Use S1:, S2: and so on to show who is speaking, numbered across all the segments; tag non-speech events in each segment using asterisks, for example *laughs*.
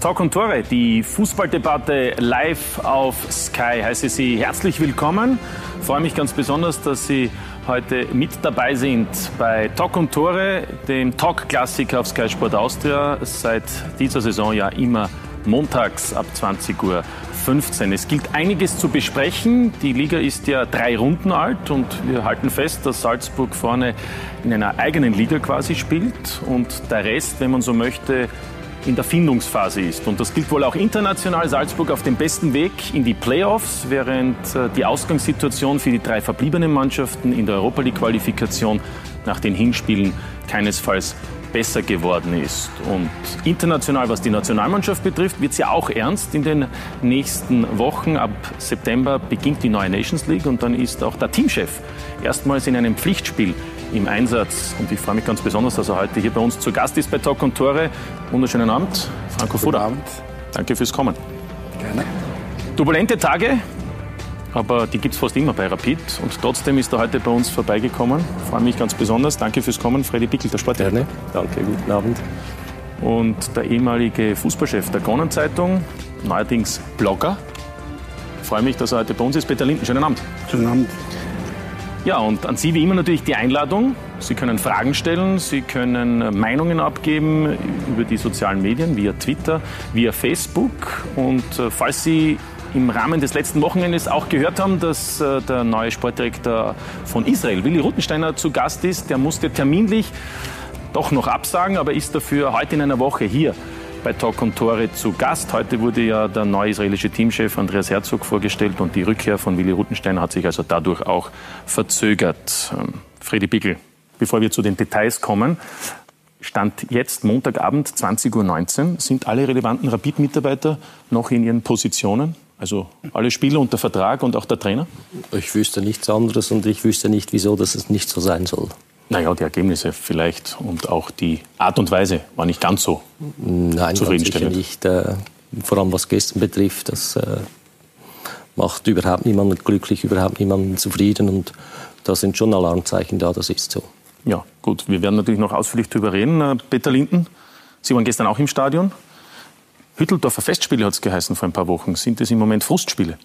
S1: Talk und Tore, die Fußballdebatte live auf Sky. Heiße Sie herzlich willkommen. Freue mich ganz besonders, dass Sie heute mit dabei sind bei Talk und Tore, dem Talk-Klassiker auf Sky Sport Austria. Seit dieser Saison ja immer montags ab 20 Uhr 15. Es gilt einiges zu besprechen. Die Liga ist ja drei Runden alt und wir halten fest, dass Salzburg vorne in einer eigenen Liga quasi spielt und der Rest, wenn man so möchte, in der Findungsphase ist. Und das gilt wohl auch international. Salzburg auf dem besten Weg in die Playoffs, während äh, die Ausgangssituation für die drei verbliebenen Mannschaften in der Europa League-Qualifikation nach den Hinspielen keinesfalls besser geworden ist. Und international, was die Nationalmannschaft betrifft, wird es ja auch ernst in den nächsten Wochen. Ab September beginnt die neue Nations League und dann ist auch der Teamchef erstmals in einem Pflichtspiel im Einsatz. Und ich freue mich ganz besonders, dass er heute hier bei uns zu Gast ist bei Talk und Tore. Wunderschönen Abend, Franco Fuder. Abend. Danke fürs Kommen.
S2: Gerne.
S1: Turbulente Tage, aber die gibt es fast immer bei Rapid. Und trotzdem ist er heute bei uns vorbeigekommen. Ich freue mich ganz besonders. Danke fürs Kommen, Freddy Pickel, der Sport.
S2: Gerne. Danke, guten Abend.
S1: Und der ehemalige Fußballchef der Kronenzeitung, neuerdings Blogger. Ich freue mich, dass er heute bei uns ist. Peter Linden, schönen Abend.
S2: Schönen Abend.
S1: Ja, und an Sie wie immer natürlich die Einladung. Sie können Fragen stellen, Sie können Meinungen abgeben über die sozialen Medien, via Twitter, via Facebook. Und äh, falls Sie im Rahmen des letzten Wochenendes auch gehört haben, dass äh, der neue Sportdirektor von Israel, Willi Ruttensteiner, zu Gast ist, der musste terminlich doch noch absagen, aber ist dafür heute in einer Woche hier bei Talk und Tore zu Gast. Heute wurde ja der neue israelische Teamchef Andreas Herzog vorgestellt und die Rückkehr von Willi Ruttenstein hat sich also dadurch auch verzögert. Ähm, Freddy Bickel, bevor wir zu den Details kommen, Stand jetzt Montagabend 20.19 Uhr. Sind alle relevanten Rapid-Mitarbeiter noch in ihren Positionen? Also alle Spieler unter Vertrag und auch der Trainer?
S2: Ich wüsste nichts anderes und ich wüsste nicht, wieso dass es nicht so sein soll.
S1: Naja, die Ergebnisse vielleicht und auch die Art und Weise war nicht ganz so
S2: Nein, zufriedenstellend. Nein, nicht. Äh, vor allem was gestern betrifft, das äh, macht überhaupt niemanden glücklich, überhaupt niemanden zufrieden und da sind schon Alarmzeichen da, das ist so.
S1: Ja, gut, wir werden natürlich noch ausführlich darüber reden. Äh, Peter Linden, Sie waren gestern auch im Stadion. Hütteldorfer Festspiele hat es geheißen vor ein paar Wochen. Sind es im Moment Frustspiele?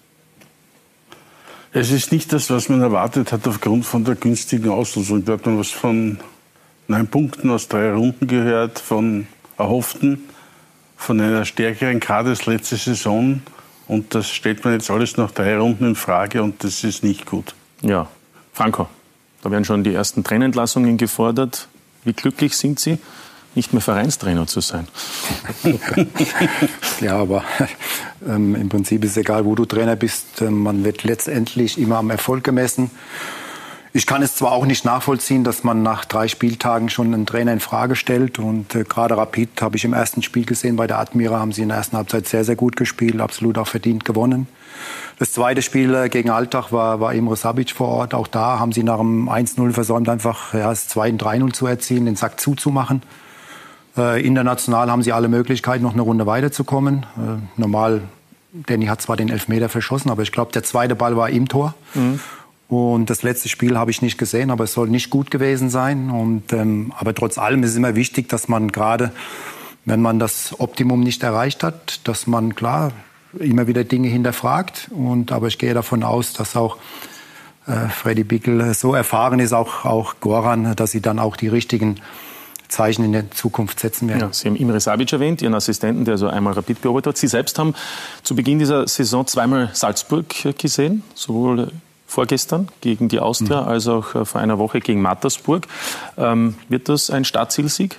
S3: Es ist nicht das, was man erwartet hat aufgrund von der günstigen Auslosung. Da hat man was von neun Punkten aus drei Runden gehört, von erhofften, von einer stärkeren Kader letzte Saison. Und das stellt man jetzt alles nach drei Runden in Frage und das ist nicht gut.
S1: Ja, Franco, da werden schon die ersten Trennentlassungen gefordert. Wie glücklich sind Sie? Nicht mehr Vereinstrainer zu sein. *laughs*
S4: ja, aber ähm, im Prinzip ist es egal, wo du Trainer bist. Ähm, man wird letztendlich immer am Erfolg gemessen. Ich kann es zwar auch nicht nachvollziehen, dass man nach drei Spieltagen schon einen Trainer in Frage stellt. Und äh, gerade Rapid habe ich im ersten Spiel gesehen. Bei der Admira haben sie in der ersten Halbzeit sehr, sehr gut gespielt, absolut auch verdient gewonnen. Das zweite Spiel äh, gegen Altach war, war Imre Sabic vor Ort. Auch da haben sie nach dem 1-0 versäumt, einfach ja, das 2-3-0 zu erzielen, den Sack zuzumachen. Äh, international haben sie alle Möglichkeiten, noch eine Runde weiterzukommen. Äh, normal, Danny hat zwar den Elfmeter verschossen, aber ich glaube, der zweite Ball war im Tor. Mhm. Und das letzte Spiel habe ich nicht gesehen, aber es soll nicht gut gewesen sein. Und, ähm, aber trotz allem ist es immer wichtig, dass man gerade, wenn man das Optimum nicht erreicht hat, dass man klar immer wieder Dinge hinterfragt. Und, aber ich gehe davon aus, dass auch äh, Freddy Bickel so erfahren ist, auch, auch Goran, dass sie dann auch die richtigen Zeichen in der Zukunft setzen werden. Ja,
S1: Sie haben Imre Savic erwähnt, Ihren Assistenten, der so einmal Rapid beobachtet hat. Sie selbst haben zu Beginn dieser Saison zweimal Salzburg gesehen, sowohl vorgestern gegen die Austria mhm. als auch äh, vor einer Woche gegen Mattersburg. Ähm, wird das ein Startzielsieg?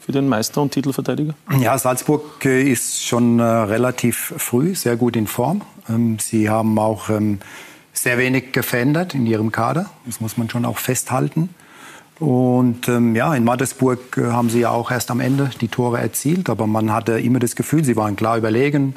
S1: für den Meister und Titelverteidiger?
S4: Ja, Salzburg äh, ist schon äh, relativ früh sehr gut in Form. Ähm, sie haben auch ähm, sehr wenig verändert in ihrem Kader. Das muss man schon auch festhalten. Und ähm, ja, in Mattersburg äh, haben sie ja auch erst am Ende die Tore erzielt, aber man hatte immer das Gefühl, sie waren klar überlegen,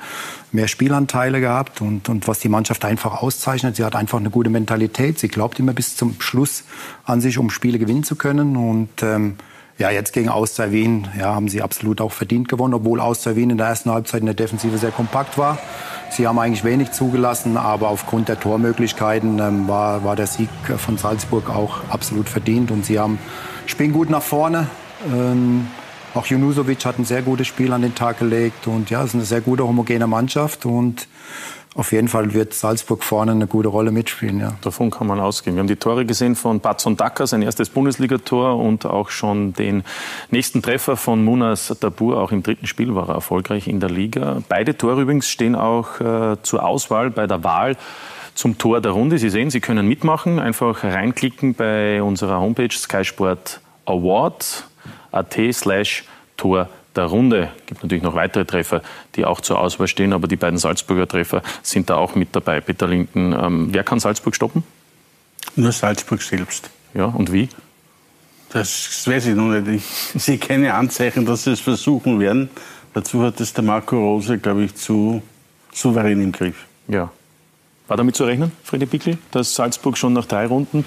S4: mehr Spielanteile gehabt und, und was die Mannschaft einfach auszeichnet, sie hat einfach eine gute Mentalität, sie glaubt immer bis zum Schluss an sich, um Spiele gewinnen zu können. Und ähm, ja, jetzt gegen Austria Wien ja, haben sie absolut auch verdient gewonnen, obwohl Austria Wien in der ersten Halbzeit in der Defensive sehr kompakt war. Sie haben eigentlich wenig zugelassen, aber aufgrund der Tormöglichkeiten ähm, war, war der Sieg von Salzburg auch absolut verdient. Und sie haben, spielen gut nach vorne. Ähm, Auch Junusovic hat ein sehr gutes Spiel an den Tag gelegt und ja, es ist eine sehr gute homogene Mannschaft und auf jeden Fall wird Salzburg vorne eine gute Rolle mitspielen. Ja.
S1: Davon kann man ausgehen. Wir haben die Tore gesehen von Batson Dacker, sein erstes Bundesligator und auch schon den nächsten Treffer von Munas Dabur. Auch im dritten Spiel war er erfolgreich in der Liga. Beide Tore übrigens stehen auch äh, zur Auswahl bei der Wahl zum Tor der Runde. Sie sehen, Sie können mitmachen. Einfach reinklicken bei unserer Homepage Skysport Award at slash Tor der Runde. Es gibt natürlich noch weitere Treffer, die auch zur Auswahl stehen, aber die beiden Salzburger Treffer sind da auch mit dabei. Peter Linden, ähm, wer kann Salzburg stoppen?
S3: Nur Salzburg selbst.
S1: Ja, und wie?
S3: Das weiß ich noch nicht. Ich *laughs* sehe keine Anzeichen, dass sie es versuchen werden. Dazu hat es der Marco Rose, glaube ich, zu souverän im Griff.
S1: Ja, war damit zu rechnen, Freddy Pickel, dass Salzburg schon nach drei Runden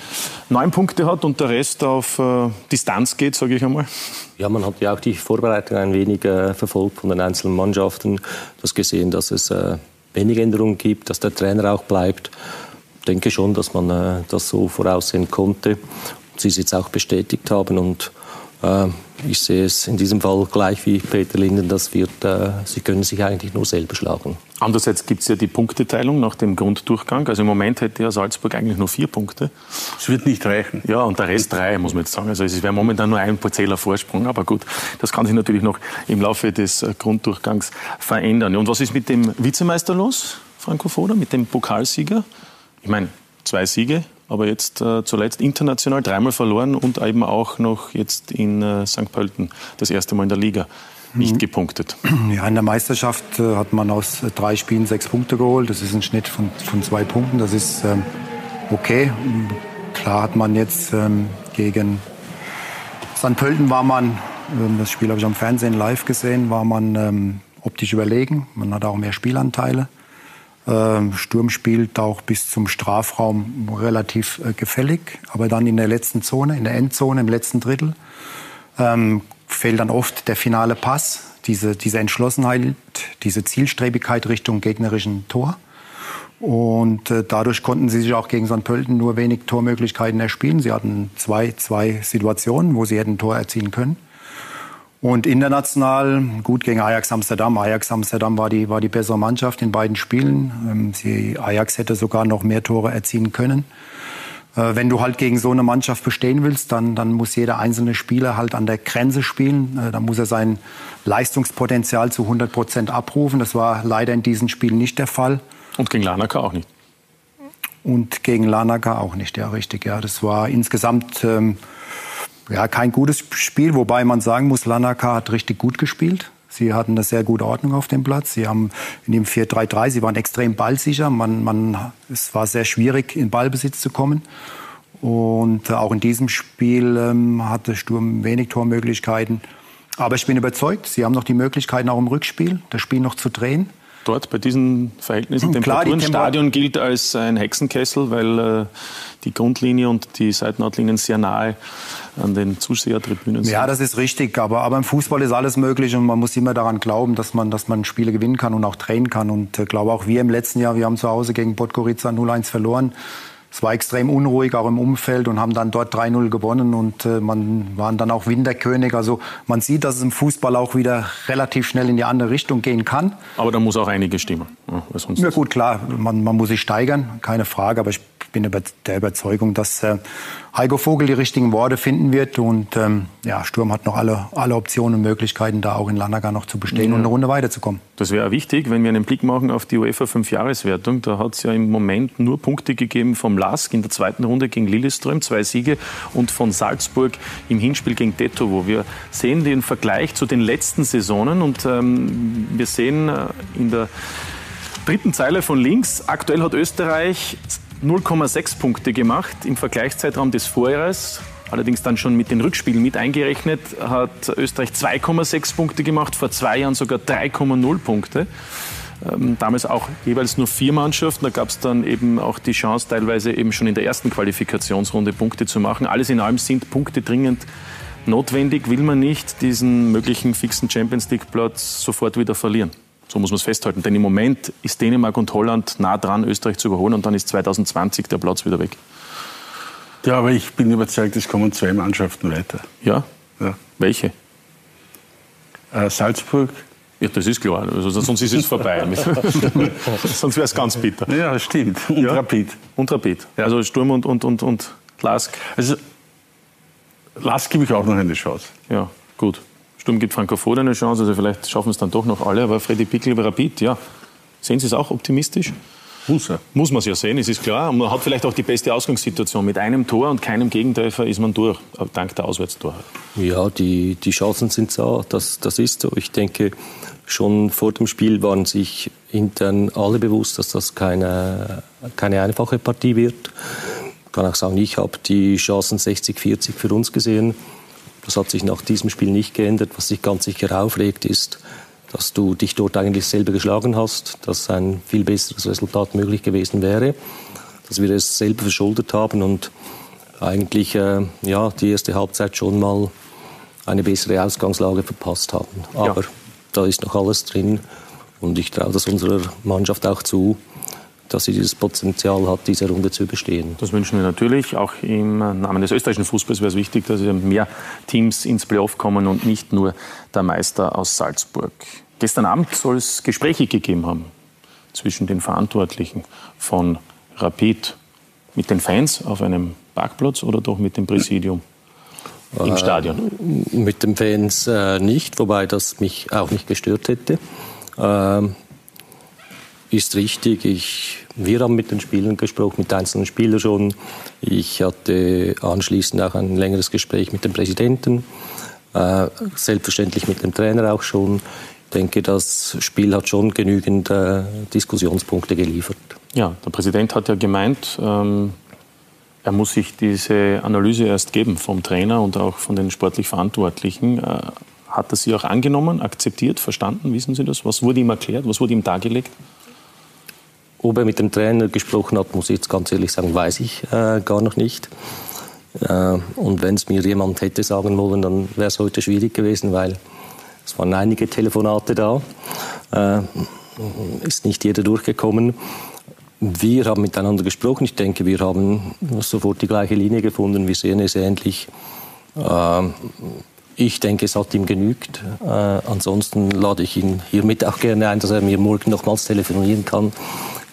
S1: neun Punkte hat und der Rest auf äh, Distanz geht, sage ich einmal?
S2: Ja, man hat ja auch die Vorbereitung ein wenig äh, verfolgt von den einzelnen Mannschaften. Du hast gesehen, dass es äh, wenige Änderungen gibt, dass der Trainer auch bleibt. Ich denke schon, dass man äh, das so voraussehen konnte. Sie es jetzt auch bestätigt haben und äh, ich sehe es in diesem Fall gleich wie Peter Linden, das wird, äh, sie können sich eigentlich nur selber schlagen.
S1: Andererseits gibt es ja die Punkteteilung nach dem Grunddurchgang. Also im Moment hätte ja Salzburg eigentlich nur vier Punkte.
S3: Es wird nicht reichen.
S1: Ja, und der Rest drei, muss man jetzt sagen. Also es wäre momentan nur ein Zähler Vorsprung. Aber gut, das kann sich natürlich noch im Laufe des äh, Grunddurchgangs verändern. Und was ist mit dem Vizemeister los, Franco Foda, mit dem Pokalsieger? Ich meine, zwei Siege, aber jetzt äh, zuletzt international dreimal verloren und eben auch noch jetzt in äh, St. Pölten das erste Mal in der Liga nicht mhm. gepunktet.
S4: Ja, in der Meisterschaft äh, hat man aus äh, drei Spielen sechs Punkte geholt. Das ist ein Schnitt von, von zwei Punkten. Das ist ähm, okay. Klar hat man jetzt ähm, gegen St. Pölten war man, ähm, das Spiel habe ich am Fernsehen live gesehen, war man ähm, optisch überlegen. Man hat auch mehr Spielanteile. Ähm, Sturm spielt auch bis zum Strafraum relativ äh, gefällig, aber dann in der letzten Zone, in der Endzone, im letzten Drittel, ähm, fehlt dann oft der finale Pass, diese, diese Entschlossenheit, diese Zielstrebigkeit Richtung gegnerischen Tor. Und äh, dadurch konnten sie sich auch gegen St. Pölten nur wenig Tormöglichkeiten erspielen. Sie hatten zwei, zwei Situationen, wo sie hätten Tor erzielen können. Und international gut gegen Ajax Amsterdam. Ajax Amsterdam war die, war die bessere Mannschaft in beiden Spielen. Ähm, sie, Ajax hätte sogar noch mehr Tore erzielen können. Äh, wenn du halt gegen so eine Mannschaft bestehen willst, dann, dann muss jeder einzelne Spieler halt an der Grenze spielen. Äh, dann muss er sein Leistungspotenzial zu 100 Prozent abrufen. Das war leider in diesen Spielen nicht der Fall.
S1: Und gegen Lanaka auch nicht.
S4: Und gegen Lanaka auch nicht, ja, richtig. Ja, das war insgesamt ähm, ja, kein gutes Spiel, wobei man sagen muss, Lanaka hat richtig gut gespielt. Sie hatten eine sehr gute Ordnung auf dem Platz. Sie haben in dem 4-3-3, sie waren extrem ballsicher. Man, man, es war sehr schwierig, in Ballbesitz zu kommen. Und auch in diesem Spiel ähm, hatte Sturm wenig Tormöglichkeiten. Aber ich bin überzeugt, sie haben noch die Möglichkeiten, auch im Rückspiel das Spiel noch zu drehen
S1: dort bei diesen Verhältnissen. Klar, Temperaturen. Stadion gilt als ein Hexenkessel, weil äh, die Grundlinie und die Seitenautlinien sehr nahe an den Zusehertribünen sind.
S4: Ja, das ist richtig, aber, aber im Fußball ist alles möglich und man muss immer daran glauben, dass man, dass man Spiele gewinnen kann und auch drehen kann. Und ich äh, glaube auch wir im letzten Jahr, wir haben zu Hause gegen Podgorica 0-1 verloren. Es war extrem unruhig, auch im Umfeld und haben dann dort 3-0 gewonnen und äh, man waren dann auch Winterkönig. Also man sieht, dass es im Fußball auch wieder relativ schnell in die andere Richtung gehen kann.
S1: Aber da muss auch einige stimmen.
S4: Ja, ja gut, klar, man, man muss sich steigern, keine Frage. Aber ich bin der Überzeugung, dass äh, Heiko Vogel die richtigen Worte finden wird. Und ähm, ja, Sturm hat noch alle, alle Optionen und Möglichkeiten, da auch in Lanaga noch zu bestehen ja. und eine Runde weiterzukommen.
S1: Das wäre wichtig, wenn wir einen Blick machen auf die UEFA 5-Jahreswertung. Da hat es ja im Moment nur Punkte gegeben vom LASK in der zweiten Runde gegen Lilleström, zwei Siege, und von Salzburg im Hinspiel gegen Detovo. Wir sehen den Vergleich zu den letzten Saisonen und ähm, wir sehen äh, in der dritten Zeile von links, aktuell hat Österreich 0,6 Punkte gemacht im Vergleichszeitraum des Vorjahres. Allerdings dann schon mit den Rückspielen mit eingerechnet, hat Österreich 2,6 Punkte gemacht, vor zwei Jahren sogar 3,0 Punkte. Ähm, damals auch jeweils nur vier Mannschaften. Da gab es dann eben auch die Chance, teilweise eben schon in der ersten Qualifikationsrunde Punkte zu machen. Alles in allem sind Punkte dringend notwendig. Will man nicht diesen möglichen fixen Champions League-Platz sofort wieder verlieren? So muss man es festhalten. Denn im Moment ist Dänemark und Holland nah dran, Österreich zu überholen und dann ist 2020 der Platz wieder weg.
S3: Ja, aber ich bin überzeugt, es kommen zwei Mannschaften weiter.
S1: Ja? ja. Welche?
S3: Äh, Salzburg.
S1: Ja, das ist klar. Also, sonst ist es vorbei. *laughs* *laughs* sonst wäre es ganz bitter.
S3: Ja, stimmt. Und ja. Rapid.
S1: Und Rapid. Ja. Also Sturm und, und, und, und Lask.
S3: Also Lask gebe ich auch noch eine Chance.
S1: Ja, gut. Sturm gibt Frankofurt eine Chance, also vielleicht schaffen es dann doch noch alle. Aber Freddy Pickel bei Rapid, ja. Sehen Sie es auch optimistisch?
S3: Muss er.
S1: Muss man es ja sehen, es ist klar. Und man hat vielleicht auch die beste Ausgangssituation. Mit einem Tor und keinem Gegentreffer ist man durch, dank der Auswärtstore.
S2: Ja, die, die Chancen sind da, das, das ist so. Ich denke, schon vor dem Spiel waren sich intern alle bewusst, dass das keine, keine einfache Partie wird. Ich kann auch sagen, ich habe die Chancen 60-40 für uns gesehen. Das hat sich nach diesem Spiel nicht geändert. Was sich ganz sicher aufregt, ist, dass du dich dort eigentlich selber geschlagen hast, dass ein viel besseres Resultat möglich gewesen wäre, dass wir es selber verschuldet haben und eigentlich äh, ja, die erste Halbzeit schon mal eine bessere Ausgangslage verpasst haben. Aber ja. da ist noch alles drin und ich traue das unserer Mannschaft auch zu, dass sie dieses Potenzial hat, diese Runde zu überstehen.
S1: Das wünschen wir natürlich. Auch im Namen des österreichischen Fußballs wäre es wichtig, dass mehr Teams ins Playoff kommen und nicht nur der Meister aus Salzburg. Gestern Abend soll es Gespräche gegeben haben zwischen den Verantwortlichen von Rapid mit den Fans auf einem Parkplatz oder doch mit dem Präsidium im äh, Stadion?
S2: Mit den Fans äh, nicht, wobei das mich auch nicht gestört hätte. Ähm, ist richtig. Ich, wir haben mit den Spielern gesprochen, mit einzelnen Spielern schon. Ich hatte anschließend auch ein längeres Gespräch mit dem Präsidenten, äh, selbstverständlich mit dem Trainer auch schon denke, das Spiel hat schon genügend äh, Diskussionspunkte geliefert.
S1: Ja, der Präsident hat ja gemeint, ähm, er muss sich diese Analyse erst geben vom Trainer und auch von den sportlich Verantwortlichen. Äh, hat er sie auch angenommen, akzeptiert, verstanden? Wissen Sie das? Was wurde ihm erklärt? Was wurde ihm dargelegt?
S2: Ob er mit dem Trainer gesprochen hat, muss ich jetzt ganz ehrlich sagen, weiß ich äh, gar noch nicht. Äh, und wenn es mir jemand hätte sagen wollen, dann wäre es heute schwierig gewesen, weil es waren einige Telefonate da. Äh, ist nicht jeder durchgekommen. Wir haben miteinander gesprochen. Ich denke, wir haben sofort die gleiche Linie gefunden. Wir sehen es ähnlich. Äh, ich denke, es hat ihm genügt. Äh, ansonsten lade ich ihn hiermit auch gerne ein, dass er mir morgen nochmals telefonieren kann.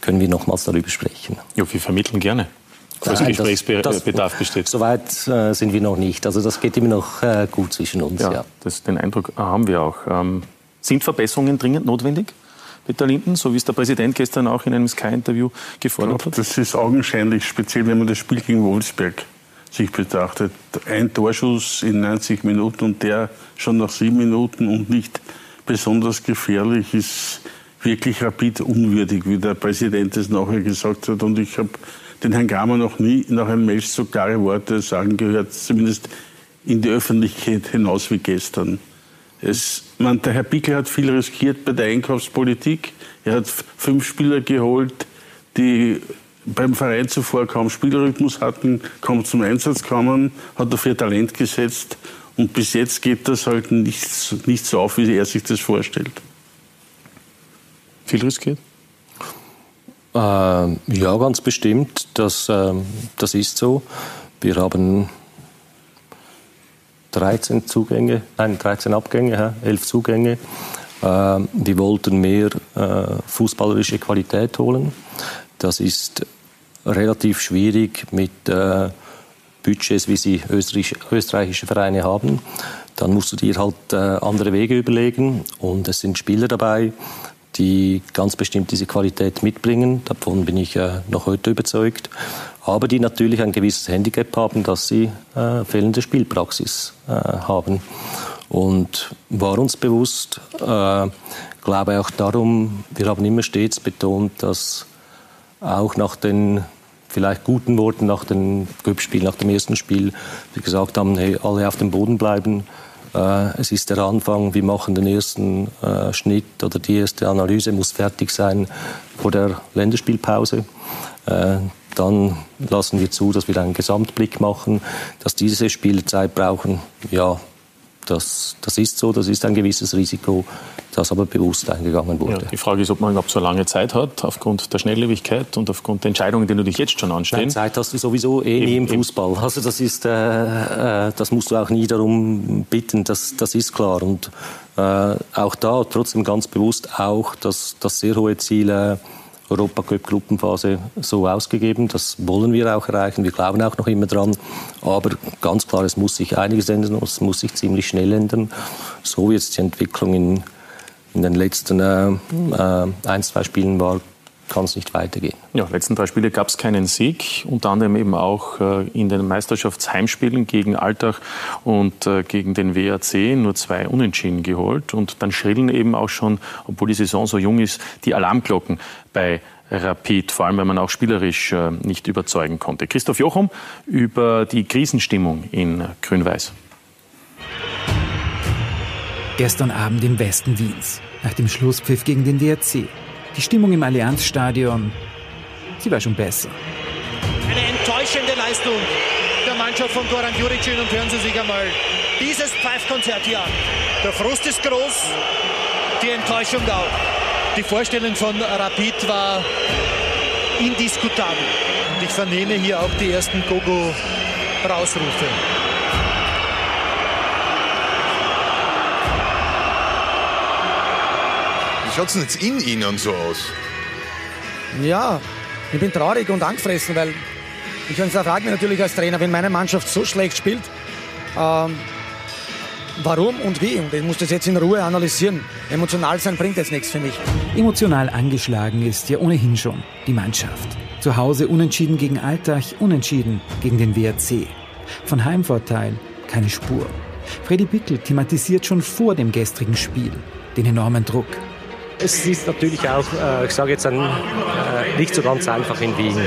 S2: Können wir nochmals darüber sprechen.
S1: Ja, wir vermitteln gerne falls Nein, Gesprächsbedarf besteht.
S2: Soweit äh, sind wir noch nicht. Also das geht immer noch äh, gut zwischen uns. Ja, ja.
S1: Das, den Eindruck haben wir auch. Ähm, sind Verbesserungen dringend notwendig? Peter Linden, so wie es der Präsident gestern auch in einem Sky-Interview gefordert hat?
S3: Das ist augenscheinlich, speziell wenn man das Spiel gegen Wolfsberg sich betrachtet. Ein Torschuss in 90 Minuten und der schon nach sieben Minuten und nicht besonders gefährlich ist wirklich rapid unwürdig, wie der Präsident es nachher gesagt hat. Und ich habe den Herrn Kramer noch nie nach einem Match so klare Worte sagen gehört, zumindest in die Öffentlichkeit hinaus wie gestern. Es, man, der Herr Pickel hat viel riskiert bei der Einkaufspolitik. Er hat fünf Spieler geholt, die beim Verein zuvor kaum Spielrhythmus hatten, kaum zum Einsatz kamen, hat dafür Talent gesetzt und bis jetzt geht das halt nicht, nicht so auf, wie er sich das vorstellt.
S1: Viel riskiert?
S2: Äh, ja, ganz bestimmt. Das, äh, das ist so. Wir haben 13 Zugänge, nein, 13 Abgänge, 11 Zugänge. Äh, wir wollten mehr äh, fußballerische Qualität holen. Das ist relativ schwierig mit äh, Budgets, wie sie österreichische Vereine haben. Dann musst du dir halt äh, andere Wege überlegen und es sind Spieler dabei, die ganz bestimmt diese Qualität mitbringen. Davon bin ich äh, noch heute überzeugt. Aber die natürlich ein gewisses Handicap haben, dass sie äh, fehlende Spielpraxis äh, haben. Und war uns bewusst, äh, glaube auch darum, wir haben immer stets betont, dass auch nach den vielleicht guten Worten nach dem Cup-Spiel, nach dem ersten Spiel, wir gesagt haben, hey, alle auf dem Boden bleiben, es ist der Anfang, wir machen den ersten äh, Schnitt oder die erste Analyse muss fertig sein vor der Länderspielpause. Äh, dann lassen wir zu, dass wir einen Gesamtblick machen, dass diese Spieler Zeit brauchen. Ja, das, das ist so, das ist ein gewisses Risiko. Das aber bewusst eingegangen wurde.
S1: Ja, die Frage ist, ob man überhaupt so lange Zeit hat, aufgrund der Schnelllebigkeit und aufgrund der Entscheidungen, die natürlich jetzt schon anstehen. Nein,
S2: Zeit hast du sowieso eh nie im Fußball. Also das ist, äh, äh, das musst du auch nie darum bitten, das, das ist klar. Und äh, auch da trotzdem ganz bewusst auch das, das sehr hohe Ziel äh, Europacup-Gruppenphase so ausgegeben. Das wollen wir auch erreichen. Wir glauben auch noch immer dran. Aber ganz klar, es muss sich einiges ändern. Es muss sich ziemlich schnell ändern. So jetzt die Entwicklung in, in den letzten äh, äh, ein, zwei Spielen war, kann es nicht weitergehen.
S1: Ja, letzten drei Spiele gab es keinen Sieg, unter anderem eben auch äh, in den Meisterschaftsheimspielen gegen Altach und äh, gegen den WAC nur zwei Unentschieden geholt. Und dann schrillen eben auch schon, obwohl die Saison so jung ist, die Alarmglocken bei Rapid, vor allem wenn man auch spielerisch äh, nicht überzeugen konnte. Christoph Jochum über die Krisenstimmung in Grün-Weiß.
S5: Gestern Abend im Westen Wiens, nach dem Schlusspfiff gegen den WRC. Die Stimmung im Allianzstadion, sie war schon besser.
S6: Eine enttäuschende Leistung der Mannschaft von Goran Juricin und hören Sie sich einmal dieses Pfeifkonzert hier an. Der Frust ist groß, die Enttäuschung auch. Die Vorstellung von Rapid war indiskutabel. Und ich vernehme hier auch die ersten Gogo-Rausrufe.
S7: Schaut es denn jetzt in Ihnen so aus?
S8: Ja, ich bin traurig und angefressen, weil ich frage mich natürlich als Trainer, wenn meine Mannschaft so schlecht spielt, ähm, warum und wie? Und ich muss das jetzt in Ruhe analysieren. Emotional sein bringt jetzt nichts für mich.
S5: Emotional angeschlagen ist ja ohnehin schon die Mannschaft. Zu Hause unentschieden gegen Alltag, unentschieden gegen den WRC. Von Heimvorteil keine Spur. Freddy Pickel thematisiert schon vor dem gestrigen Spiel den enormen Druck.
S2: Es ist natürlich auch, äh, ich sage jetzt, ein, äh, nicht so ganz einfach in Wien.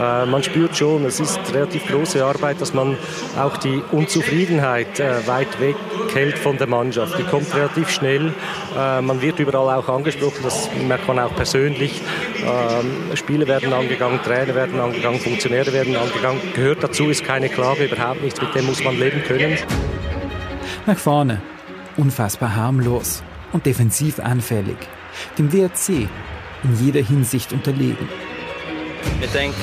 S2: Äh, man spürt schon, es ist relativ große Arbeit, dass man auch die Unzufriedenheit weit weg hält von der Mannschaft. Die kommt relativ schnell. Man wird überall auch angesprochen, das merkt man auch persönlich. Ähm, Spiele werden angegangen, Trainer werden angegangen, Funktionäre werden angegangen. Gehört dazu, ist keine Klage, überhaupt nichts, mit dem muss man leben können.
S5: Nach vorne, unfassbar harmlos und defensiv anfällig dem WRC in jeder Hinsicht unterlegen.
S9: Ich denke,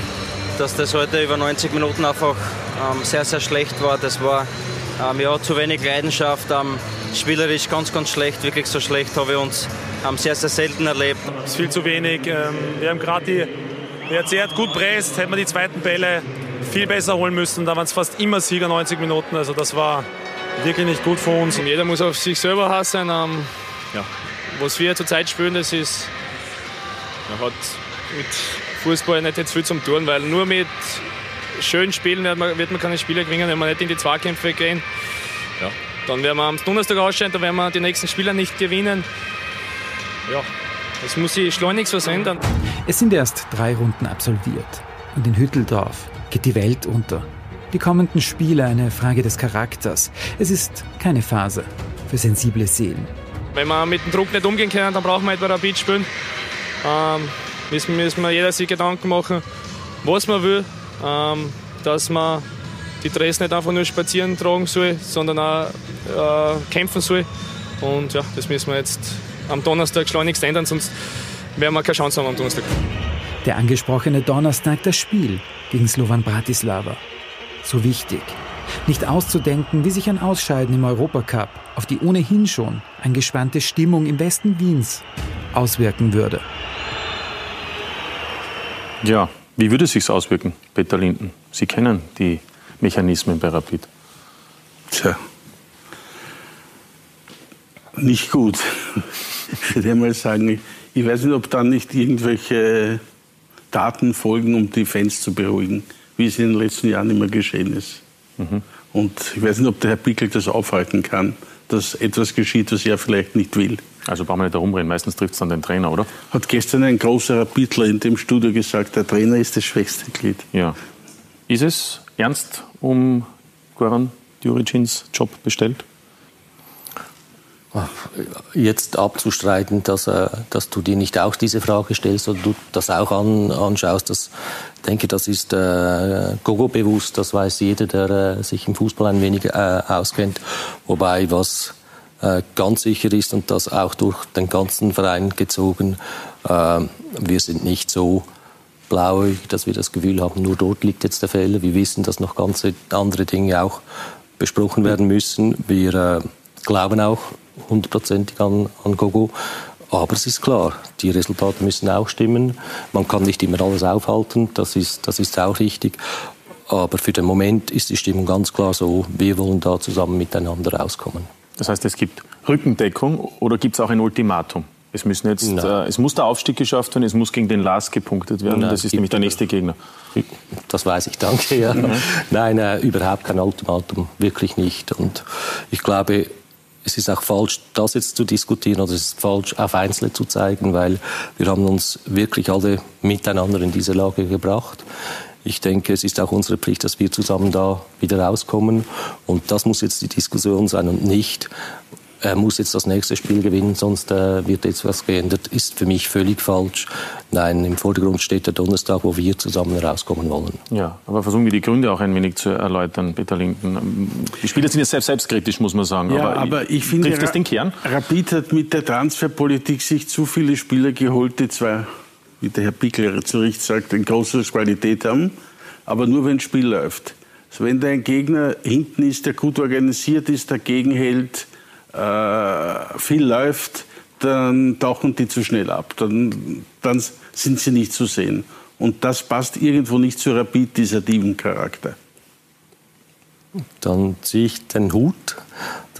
S9: dass das heute über 90 Minuten einfach ähm, sehr, sehr schlecht war. Das war ähm, ja, zu wenig Leidenschaft, ähm, spielerisch ganz, ganz schlecht. Wirklich so schlecht habe ich uns ähm, sehr, sehr selten erlebt.
S10: Es ist viel zu wenig. Ähm, wir haben gerade die WRC hat gut presst, hätten wir die zweiten Bälle viel besser holen müssen. Da waren es fast immer Sieger 90 Minuten. Also das war wirklich nicht gut für uns.
S11: Jeder muss auf sich selber hassen. Ähm, ja, was wir zurzeit spielen, das ist, man hat mit Fußball nicht jetzt viel zum tun, weil nur mit schönen Spielen wird man, wird man keine Spiele gewinnen, wenn wir nicht in die Zweikämpfe gehen. Ja, dann werden wir am Donnerstag ausscheiden, dann werden wir die nächsten Spieler nicht gewinnen. Ja, das muss sich schleunigst was ändern.
S5: Es sind erst drei Runden absolviert und in Hütteldorf geht die Welt unter. Die kommenden Spiele eine Frage des Charakters. Es ist keine Phase für sensible Seelen.
S11: Wenn wir mit dem Druck nicht umgehen können, dann brauchen wir etwa Rapid spielen. Ähm, müssen, müssen wir jeder sich Gedanken machen, was man will, ähm, dass man die Dress nicht einfach nur spazieren tragen soll, sondern auch äh, kämpfen soll. Und ja, das müssen wir jetzt am Donnerstag schleunigst ändern, sonst werden wir keine Chance haben am Donnerstag.
S5: Der angesprochene Donnerstag das Spiel gegen Slovan Bratislava. So wichtig. Nicht auszudenken, wie sich ein Ausscheiden im Europacup auf die ohnehin schon angespannte Stimmung im Westen Wiens auswirken würde.
S1: Ja, wie würde es sich auswirken, Peter Linden? Sie kennen die Mechanismen bei Rapid.
S3: Tja, nicht gut. *laughs* Ich würde mal sagen, ich weiß nicht, ob dann nicht irgendwelche Daten folgen, um die Fans zu beruhigen, wie es in den letzten Jahren immer geschehen ist. Mhm. Und ich weiß nicht, ob der Herr Pickel das aufhalten kann dass etwas geschieht, was er vielleicht nicht will.
S1: Also brauchen wir nicht herumreden, meistens trifft es dann den Trainer, oder?
S3: Hat gestern ein großer Rapidler in dem Studio gesagt, der Trainer ist das schwächste Glied.
S1: Ja. Ist es ernst um Goran Djuricins Job bestellt?
S2: Jetzt abzustreiten, dass, äh, dass du dir nicht auch diese Frage stellst oder du das auch an, anschaust, das denke, das ist äh, Gogo bewusst, das weiß jeder, der äh, sich im Fußball ein wenig äh, auskennt. Wobei, was äh, ganz sicher ist und das auch durch den ganzen Verein gezogen. Äh, wir sind nicht so blauäugig, dass wir das Gefühl haben, nur dort liegt jetzt der Fehler. Wir wissen, dass noch ganz andere Dinge auch besprochen werden müssen. Wir äh, glauben auch hundertprozentig an, an Gogo. Aber es ist klar, die Resultate müssen auch stimmen. Man kann nicht immer alles aufhalten, das ist, das ist auch richtig. Aber für den Moment ist die Stimmung ganz klar so, wir wollen da zusammen miteinander rauskommen.
S1: Das heißt, es gibt Rückendeckung oder gibt es auch ein Ultimatum? Es, müssen jetzt, äh, es muss der Aufstieg geschafft werden, es muss gegen den Lars gepunktet werden. Nein, das ist nämlich der nächste Gegner.
S2: Das weiß ich, danke. Ja. Mhm. Nein, äh, überhaupt kein Ultimatum, wirklich nicht. Und ich glaube, es ist auch falsch, das jetzt zu diskutieren oder es ist falsch, auf Einzelne zu zeigen, weil wir haben uns wirklich alle miteinander in diese Lage gebracht. Ich denke, es ist auch unsere Pflicht, dass wir zusammen da wieder rauskommen. Und das muss jetzt die Diskussion sein und nicht, er muss jetzt das nächste Spiel gewinnen, sonst äh, wird jetzt was geändert, ist für mich völlig falsch. Nein, im Vordergrund steht der Donnerstag, wo wir zusammen rauskommen wollen.
S1: Ja, aber versuchen wir die Gründe auch ein wenig zu erläutern, Peter Linden. Die Spieler sind jetzt selbst selbstkritisch, muss man sagen.
S3: Ja, aber, aber ich finde,
S1: trifft das den Kern?
S3: Rapid hat mit der Transferpolitik sich zu viele Spieler geholt, die zwar, wie der Herr Pickel zu Recht sagt, eine große Qualität haben, aber nur wenn das Spiel läuft. Also wenn da ein Gegner hinten ist, der gut organisiert ist, dagegen hält, äh, viel läuft, dann tauchen die zu schnell ab. Dann, dann sind sie nicht zu sehen. Und das passt irgendwo nicht zu Rapid, dieser Dievencharakter.
S2: Dann ziehe ich den Hut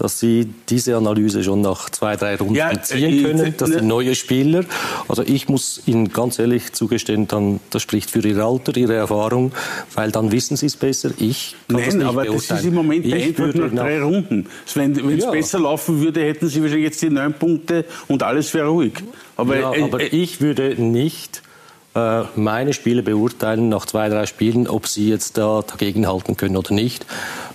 S2: dass sie diese Analyse schon nach zwei, drei Runden ja, ziehen können. Das sind neue Spieler. Also ich muss Ihnen ganz ehrlich zugestehen, dann, das spricht für Ihr Alter, Ihre Erfahrung, weil dann wissen Sie es besser. Ich kann Nein, das nicht
S3: aber
S2: beurteilen.
S3: das ist im Moment der Eindruck nach drei Runden. Wenn es ja. besser laufen würde, hätten Sie wahrscheinlich jetzt die neun Punkte und alles wäre ruhig.
S2: Aber, ja, äh, aber äh, ich würde nicht äh, meine Spiele beurteilen nach zwei, drei Spielen, ob sie jetzt da dagegen halten können oder nicht.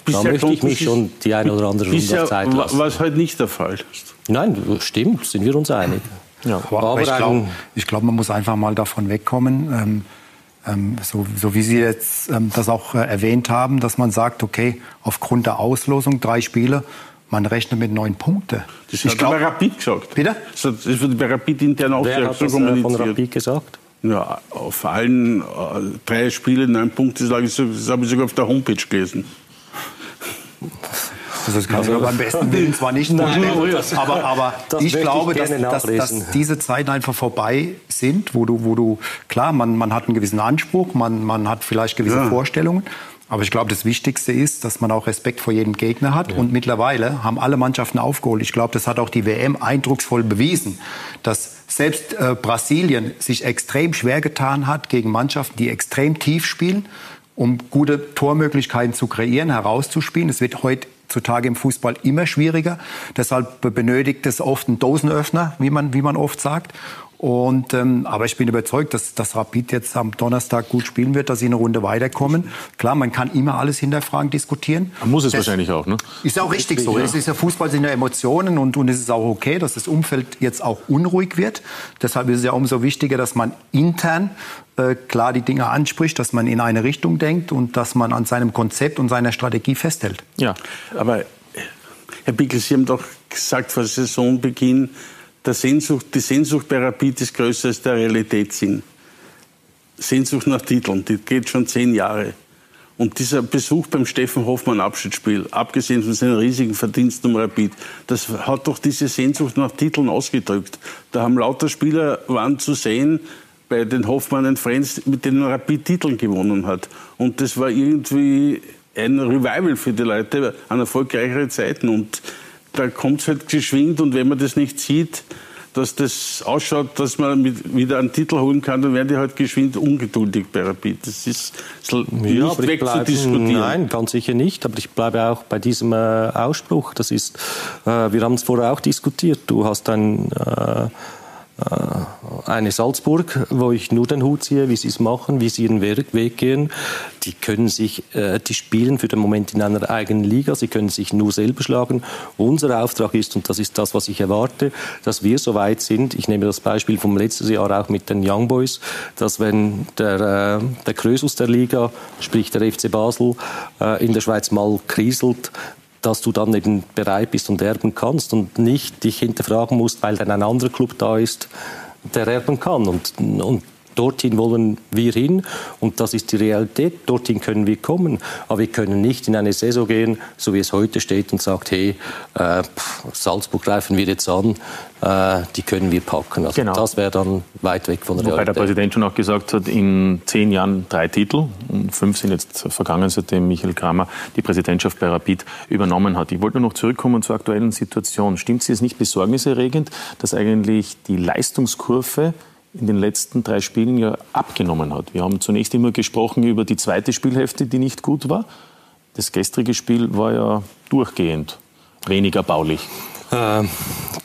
S2: Bisher da möchte ich mich schon die eine oder andere Runde Zeit lassen.
S3: Was halt nicht der Fall ist.
S2: Nein, stimmt, sind wir uns einig.
S4: Ja, aber, aber ich glaube, glaub, man muss einfach mal davon wegkommen, ähm, ähm, so, so, wie Sie jetzt ähm, das auch äh, erwähnt haben, dass man sagt, okay, aufgrund der Auslosung drei Spiele, man rechnet mit neun Punkten.
S3: Das ich hat glaub, bei Rapid gesagt.
S4: Bitte?
S3: Das wird bei Rapid intern auch
S2: Wer hat das, äh, von Rapid gesagt?
S3: Ja, auf allen äh, drei Spielen neun Punkte, das, das habe ich sogar auf der Homepage gelesen.
S4: Das kann also, ich beim besten Willen zwar nicht vorstellen, aber, aber ich glaube, ich dass, dass, dass, diese Zeiten einfach vorbei sind, wo du, wo du klar, man, man hat einen gewissen Anspruch, man, man hat vielleicht gewisse ja. Vorstellungen, aber ich glaube, das Wichtigste ist, dass man auch Respekt vor jedem Gegner hat. Ja. Und mittlerweile haben alle Mannschaften aufgeholt. Ich glaube, das hat auch die WM eindrucksvoll bewiesen, dass selbst äh, Brasilien sich extrem schwer getan hat gegen Mannschaften, die extrem tief spielen, um gute Tormöglichkeiten zu kreieren, herauszuspielen. Es wird heutzutage im Fußball immer schwieriger. Deshalb benötigt es oft einen Dosenöffner, wie man, wie man oft sagt. Und, ähm, aber ich bin überzeugt, dass, dass Rapid jetzt am Donnerstag gut spielen wird, dass sie eine Runde weiterkommen. Klar, man kann immer alles hinterfragen, diskutieren.
S1: Man muss es das wahrscheinlich auch, ne?
S4: Ist auch richtig so. Ja. Es ist ja Fußball sind ja Emotionen und, und es ist auch okay, dass das Umfeld jetzt auch unruhig wird. Deshalb ist es ja umso wichtiger, dass man intern äh, klar die Dinge anspricht, dass man in eine Richtung denkt und dass man an seinem Konzept und seiner Strategie festhält.
S3: Ja, aber Herr Bickel, Sie haben doch gesagt vor Saisonbeginn, Die Sehnsucht bei Rapid ist größer als der Realitätssinn. Sehnsucht nach Titeln, die geht schon zehn Jahre. Und dieser Besuch beim Steffen Hoffmann Abschiedsspiel, abgesehen von seinen riesigen Verdiensten um Rapid, das hat doch diese Sehnsucht nach Titeln ausgedrückt. Da haben lauter Spieler waren zu sehen bei den Hoffmann Friends, mit denen Rapid Titeln gewonnen hat. Und das war irgendwie ein Revival für die Leute an erfolgreichere Zeiten. Und da kommt es halt geschwind und wenn man das nicht sieht, dass das ausschaut, dass man mit, wieder einen Titel holen kann, dann werden die halt geschwind ungeduldig bei Rapid. Das ist, das ist
S2: ja, nicht wegzudiskutieren. Nein, ganz sicher nicht. Aber ich bleibe auch bei diesem äh, Ausspruch. Das ist, äh, wir haben es vorher auch diskutiert. Du hast ein äh, eine Salzburg, wo ich nur den Hut ziehe, wie sie es machen, wie sie ihren Weg gehen. Die können sich, äh, die spielen für den Moment in einer eigenen Liga, sie können sich nur selber schlagen. Unser Auftrag ist, und das ist das, was ich erwarte, dass wir so weit sind, ich nehme das Beispiel vom letzten Jahr auch mit den Young Boys, dass wenn der, äh, der Krösus der Liga, sprich der FC Basel, in der Schweiz mal kriselt, dass du dann eben bereit bist und erben kannst und nicht dich hinterfragen musst, weil dann ein anderer Club da ist, der erben kann. Und, und Dorthin wollen wir hin und das ist die Realität. Dorthin können wir kommen, aber wir können nicht in eine Saison gehen, so wie es heute steht und sagt, hey, äh, Salzburg greifen wir jetzt an, äh, die können wir packen. Also genau. das wäre dann weit weg von der
S1: Wobei Realität. der Präsident schon auch gesagt hat, in zehn Jahren drei Titel und fünf sind jetzt vergangen, seitdem Michael Kramer die Präsidentschaft bei Rapid übernommen hat. Ich wollte nur noch zurückkommen zur aktuellen Situation. Stimmt Sie es nicht besorgniserregend, dass eigentlich die Leistungskurve in den letzten drei Spielen ja abgenommen hat. Wir haben zunächst immer gesprochen über die zweite Spielhälfte, die nicht gut war. Das gestrige Spiel war ja durchgehend weniger baulich.
S2: Äh,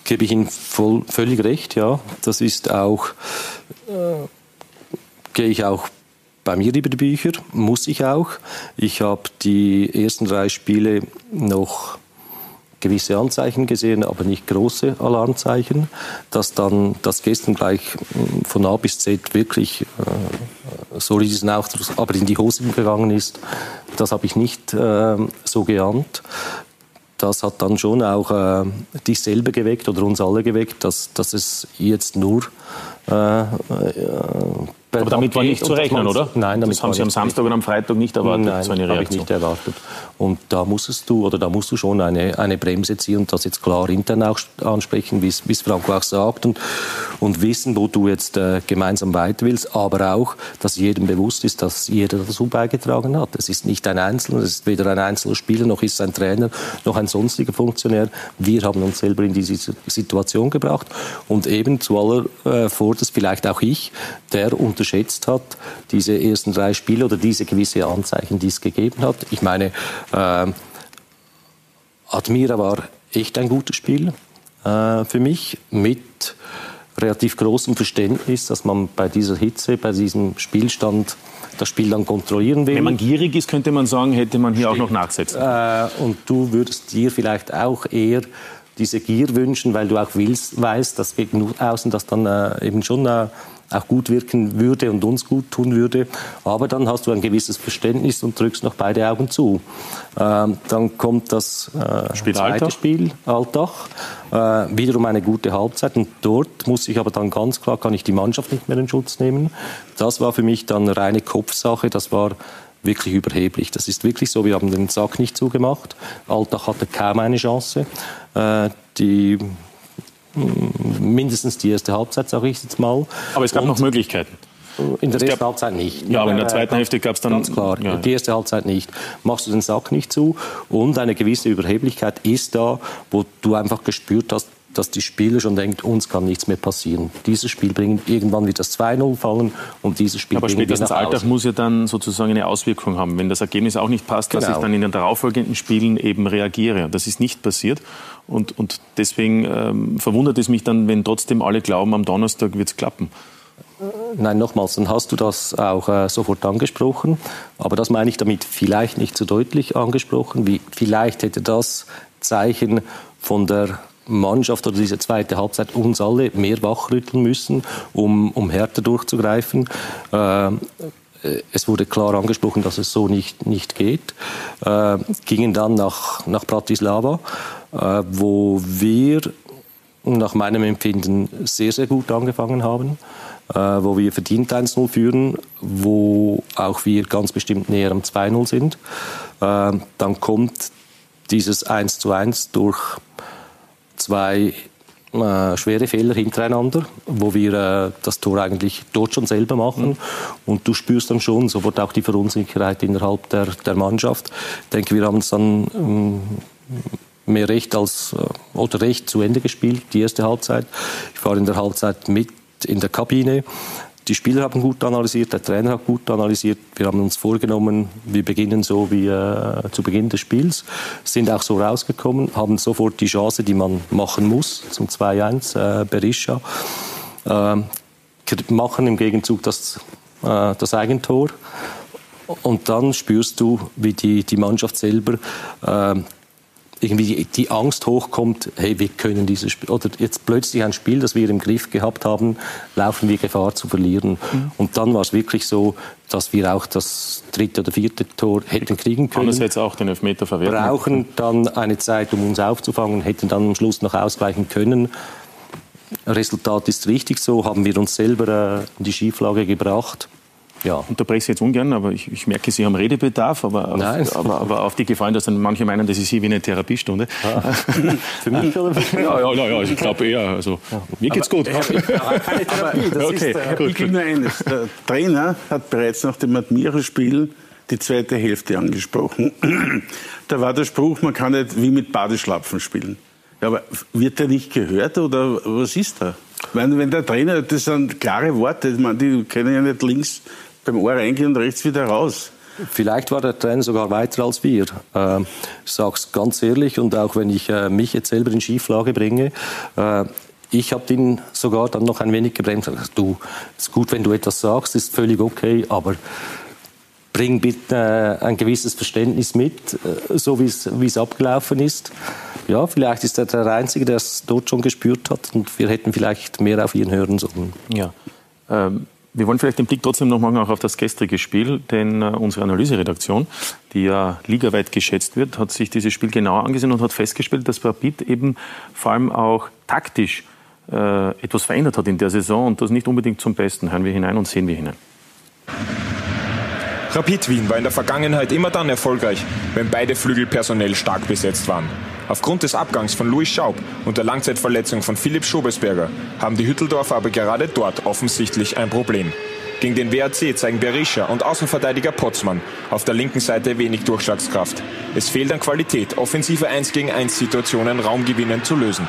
S2: gebe ich Ihnen voll, völlig recht, ja. Das ist auch, äh, gehe ich auch bei mir über die Bücher, muss ich auch. Ich habe die ersten drei Spiele noch gewisse Anzeichen gesehen, aber nicht große Alarmzeichen. Dass dann das gestern gleich hm, von A bis Z wirklich, äh, sorry diesen Ausdruck, aber in die Hose gegangen ist, das habe ich nicht äh, so geahnt. Das hat dann schon auch äh, dich selber geweckt oder uns alle geweckt, dass, dass es jetzt nur äh,
S1: aber damit war nicht zu rechnen, oder?
S2: Nein, damit
S1: das haben Sie am Samstag und am Freitag nicht erwartet,
S2: Nein, so eine Reaktion. habe ich nicht erwartet. Und da musstest du, oder da musst du schon eine, eine Bremse ziehen und das jetzt klar intern auch ansprechen, wie es Franco auch sagt und, und wissen, wo du jetzt äh, gemeinsam weiter willst, aber auch, dass jedem bewusst ist, dass jeder dazu beigetragen hat. Es ist nicht ein Einzelner, es ist weder ein einzelner Spieler, noch ist es ein Trainer, noch ein sonstiger Funktionär. Wir haben uns selber in diese Situation gebracht und eben zu aller äh, Vorderst vielleicht auch ich, der unter unterschätzt hat, diese ersten drei Spiele oder diese gewisse Anzeichen, die es gegeben hat. Ich meine, äh, Admira war echt ein gutes Spiel äh, für mich mit relativ großem Verständnis, dass man bei dieser Hitze, bei diesem Spielstand das Spiel dann kontrollieren will.
S1: Wenn man gierig ist, könnte man sagen, hätte man hier Stimmt. auch noch nachsetzen.
S2: Äh, und du würdest dir vielleicht auch eher diese Gier wünschen, weil du auch willst, weißt, dass gegen außen das dann äh, eben schon äh, auch gut wirken würde und uns gut tun würde. Aber dann hast du ein gewisses Verständnis und drückst noch beide Augen zu. Ähm, dann kommt das äh, zweite Alltag. Spiel, Alltag. Äh, wiederum eine gute Halbzeit. Und dort muss ich aber dann ganz klar, kann ich die Mannschaft nicht mehr in Schutz nehmen. Das war für mich dann reine Kopfsache. Das war wirklich überheblich. Das ist wirklich so. Wir haben den Sack nicht zugemacht. Alltag hatte kaum eine Chance. Äh, die mindestens die erste Halbzeit, sage ich jetzt mal.
S1: Aber es gab Und noch Möglichkeiten.
S2: In der ersten Halbzeit nicht.
S1: Ja, aber in der zweiten Hälfte gab es dann...
S2: Ganz klar, ja. die erste Halbzeit nicht. Machst du den Sack nicht zu und eine gewisse Überheblichkeit ist da, wo du einfach gespürt hast, dass die Spieler schon denken, uns kann nichts mehr passieren. Dieses Spiel bringt irgendwann wieder das 2-0 fallen und dieses Spiel
S1: Aber spätestens Alltag muss ja dann sozusagen eine Auswirkung haben. Wenn das Ergebnis auch nicht passt, genau. dass ich dann in den darauffolgenden Spielen eben reagiere. Das ist nicht passiert und, und deswegen ähm, verwundert es mich dann, wenn trotzdem alle glauben, am Donnerstag wird es klappen.
S2: Nein, nochmals, dann hast du das auch äh, sofort angesprochen. Aber das meine ich damit vielleicht nicht so deutlich angesprochen, wie vielleicht hätte das Zeichen von der Mannschaft oder diese zweite Halbzeit uns alle mehr wachrütteln müssen, um, um härter durchzugreifen. Äh, es wurde klar angesprochen, dass es so nicht, nicht geht. Äh, gingen dann nach, nach Bratislava, äh, wo wir nach meinem Empfinden sehr, sehr gut angefangen haben, äh, wo wir verdient 1-0 führen, wo auch wir ganz bestimmt näher am 2-0 sind. Äh, dann kommt dieses 1-1 durch zwei äh, schwere Fehler hintereinander, wo wir äh, das Tor eigentlich dort schon selber machen. Mhm. Und du spürst dann schon sofort auch die Verunsicherheit innerhalb der, der Mannschaft. Ich denke, wir haben es dann ähm, mehr recht als äh, oder recht zu Ende gespielt, die erste Halbzeit. Ich war in der Halbzeit mit in der Kabine. Die Spieler haben gut analysiert, der Trainer hat gut analysiert. Wir haben uns vorgenommen, wir beginnen so wie äh, zu Beginn des Spiels, sind auch so rausgekommen, haben sofort die Chance, die man machen muss, zum 2-1, äh, Berisha, äh, machen im Gegenzug das, äh, das Eigentor. Und dann spürst du, wie die, die Mannschaft selber äh, irgendwie die Angst hochkommt, hey, wir können dieses Spiel, oder jetzt plötzlich ein Spiel, das wir im Griff gehabt haben, laufen wir Gefahr zu verlieren. Mhm. Und dann war es wirklich so, dass wir auch das dritte oder vierte Tor hätten kriegen können.
S1: Andererseits auch den Elfmeter verwerten.
S2: Brauchen dann eine Zeit, um uns aufzufangen, hätten dann am Schluss noch ausgleichen können. Resultat ist richtig so, haben wir uns selber äh, in die Schieflage gebracht.
S1: Ja. Unterbreche Sie jetzt ungern, aber ich, ich, merke, Sie haben Redebedarf, aber auf, *laughs* aber, aber auf die Gefallen, dass dann manche meinen, das ist hier wie eine Therapiestunde. Ah. *laughs* für mich oder für mich? Ja, ja, ja, ich glaube eher. Also, mir geht's aber, gut.
S3: Aber keine *laughs* Therapie, das okay, ist, Herr gut, gut. nur eines. Der Trainer hat bereits nach dem Admira-Spiel die zweite Hälfte angesprochen. *clears throat* da war der Spruch, man kann nicht wie mit Badeschlapfen spielen. Ja, aber wird der nicht gehört oder was ist da? Wenn, wenn der Trainer, das sind klare Worte, meine, die können ja nicht links beim Ohr reingehen und rechts wieder raus.
S2: Vielleicht war der Trainer sogar weiter als wir. Äh, ich sage es ganz ehrlich und auch wenn ich äh, mich jetzt selber in Schieflage bringe, äh, ich habe ihn sogar dann noch ein wenig gebremst. Du, ist gut, wenn du etwas sagst, ist völlig okay, aber bring bitte äh, ein gewisses Verständnis mit, so wie es abgelaufen ist. Ja, vielleicht ist er der Einzige, der es dort schon gespürt hat und wir hätten vielleicht mehr auf ihn hören sollen.
S1: Ja. Ähm wir wollen vielleicht den Blick trotzdem noch machen auch auf das gestrige Spiel, denn äh, unsere Analyseredaktion, die ja ligaweit geschätzt wird, hat sich dieses Spiel genauer angesehen und hat festgestellt, dass Rapid eben vor allem auch taktisch äh, etwas verändert hat in der Saison und das nicht unbedingt zum Besten. Hören wir hinein und sehen wir hinein.
S12: Rapid Wien war in der Vergangenheit immer dann erfolgreich, wenn beide Flügel personell stark besetzt waren. Aufgrund des Abgangs von Louis Schaub und der Langzeitverletzung von Philipp Schobesberger haben die Hütteldorfer aber gerade dort offensichtlich ein Problem. Gegen den WAC zeigen Berisha und Außenverteidiger Potzmann auf der linken Seite wenig Durchschlagskraft. Es fehlt an Qualität, offensive 1 gegen 1 Situationen Raumgewinnen zu lösen.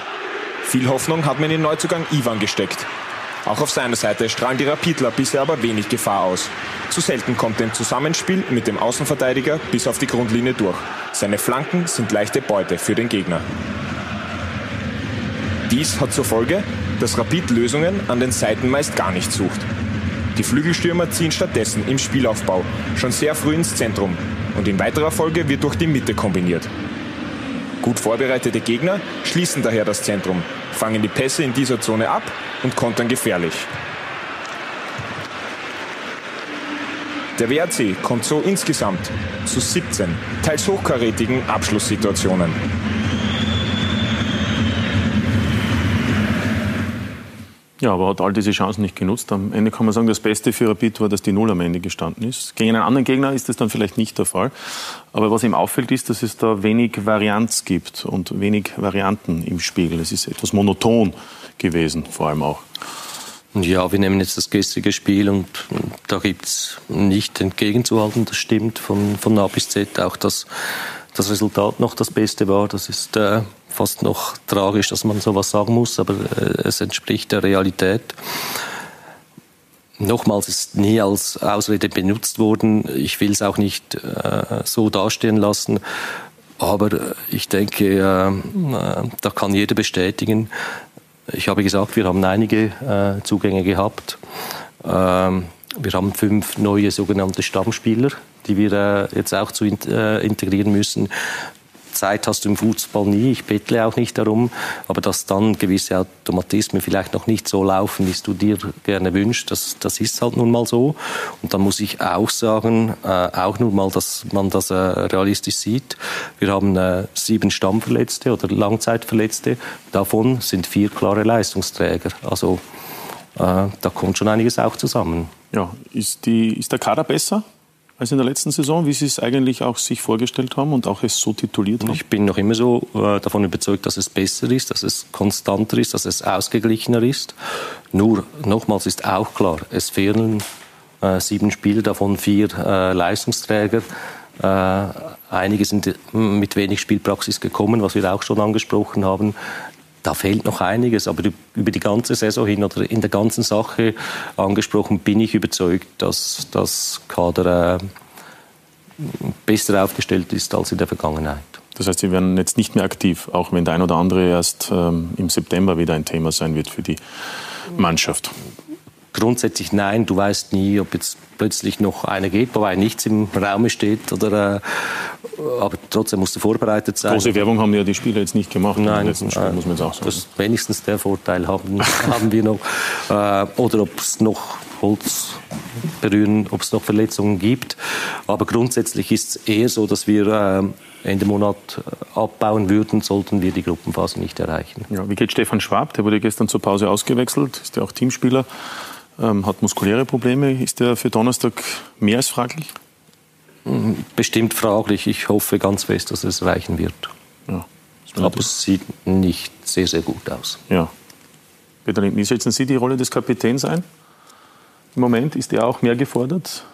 S12: Viel Hoffnung hat man in den Neuzugang Ivan gesteckt. Auch auf seiner Seite strahlen die Rapidler bisher aber wenig Gefahr aus. Zu selten kommt er im Zusammenspiel mit dem Außenverteidiger bis auf die Grundlinie durch. Seine Flanken sind leichte Beute für den Gegner. Dies hat zur Folge, dass Rapid Lösungen an den Seiten meist gar nicht sucht. Die Flügelstürmer ziehen stattdessen im Spielaufbau schon sehr früh ins Zentrum und in weiterer Folge wird durch die Mitte kombiniert. Gut vorbereitete Gegner schließen daher das Zentrum, fangen die Pässe in dieser Zone ab und kontern gefährlich. Der WRC kommt so insgesamt zu 17 teils hochkarätigen Abschlusssituationen.
S1: Ja, aber hat all diese Chancen nicht genutzt. Am Ende kann man sagen, das Beste für Rapid war, dass die Null am Ende gestanden ist. Gegen einen anderen Gegner ist das dann vielleicht nicht der Fall. Aber was ihm auffällt, ist, dass es da wenig Varianz gibt und wenig Varianten im Spiel. Es ist etwas monoton gewesen, vor allem auch.
S2: Ja, wir nehmen jetzt das gestrige Spiel und da gibt es nicht entgegenzuhalten, das stimmt von, von A bis Z. Auch dass das Resultat noch das Beste war, das ist äh, fast noch tragisch, dass man sowas sagen muss, aber äh, es entspricht der Realität. Nochmals ist nie als Ausrede benutzt worden. Ich will es auch nicht äh, so dastehen lassen. Aber ich denke, äh, äh, da kann jeder bestätigen. Ich habe gesagt, wir haben einige äh, Zugänge gehabt. Ähm, wir haben fünf neue sogenannte Stammspieler, die wir äh, jetzt auch zu in, integrieren müssen. Zeit hast du im Fußball nie, ich bettle auch nicht darum, aber dass dann gewisse Automatismen vielleicht noch nicht so laufen, wie du dir gerne wünschst, das, das ist halt nun mal so. Und dann muss ich auch sagen, äh, auch nur mal, dass man das äh, realistisch sieht. Wir haben äh, sieben Stammverletzte oder Langzeitverletzte, davon sind vier klare Leistungsträger. Also äh, da kommt schon einiges auch zusammen.
S1: Ja, ist, die, ist der Kader besser? Als in der letzten Saison, wie Sie es eigentlich auch sich vorgestellt haben und auch es so tituliert haben?
S2: Ich bin noch immer so äh, davon überzeugt, dass es besser ist, dass es konstanter ist, dass es ausgeglichener ist. Nur, nochmals ist auch klar, es fehlen äh, sieben Spieler, davon vier äh, Leistungsträger. Äh, einige sind mit wenig Spielpraxis gekommen, was wir auch schon angesprochen haben da fehlt noch einiges, aber über die ganze Saison hin oder in der ganzen Sache angesprochen bin ich überzeugt, dass das Kader äh, besser aufgestellt ist als in der Vergangenheit.
S1: Das heißt, Sie werden jetzt nicht mehr aktiv, auch wenn der ein oder andere erst ähm, im September wieder ein Thema sein wird für die Mannschaft.
S2: Grundsätzlich nein, du weißt nie, ob jetzt plötzlich noch einer geht, wobei nichts im Raume steht oder, äh, aber trotzdem musst du vorbereitet sein.
S1: Große Werbung haben ja die Spieler jetzt nicht gemacht.
S2: Nein,
S1: letzten Spiel, muss man jetzt auch sagen.
S2: Das wenigstens der Vorteil haben, *laughs* haben wir noch. Äh, oder ob es noch Holz berühren, ob es noch Verletzungen gibt. Aber grundsätzlich ist es eher so, dass wir äh, Ende Monat äh, abbauen würden, sollten wir die Gruppenphase nicht erreichen.
S1: Ja, wie geht Stefan Schwab? Der wurde gestern zur Pause ausgewechselt, ist ja auch Teamspieler, ähm, hat muskuläre Probleme. Ist der für Donnerstag mehr als fraglich?
S2: Bestimmt fraglich. Ich hoffe ganz fest, dass es reichen wird.
S1: Ja,
S2: Aber es sieht nicht sehr, sehr gut aus.
S1: Ja. Peter Linden, wie schätzen Sie die Rolle des Kapitäns ein? Im Moment ist er auch mehr gefordert?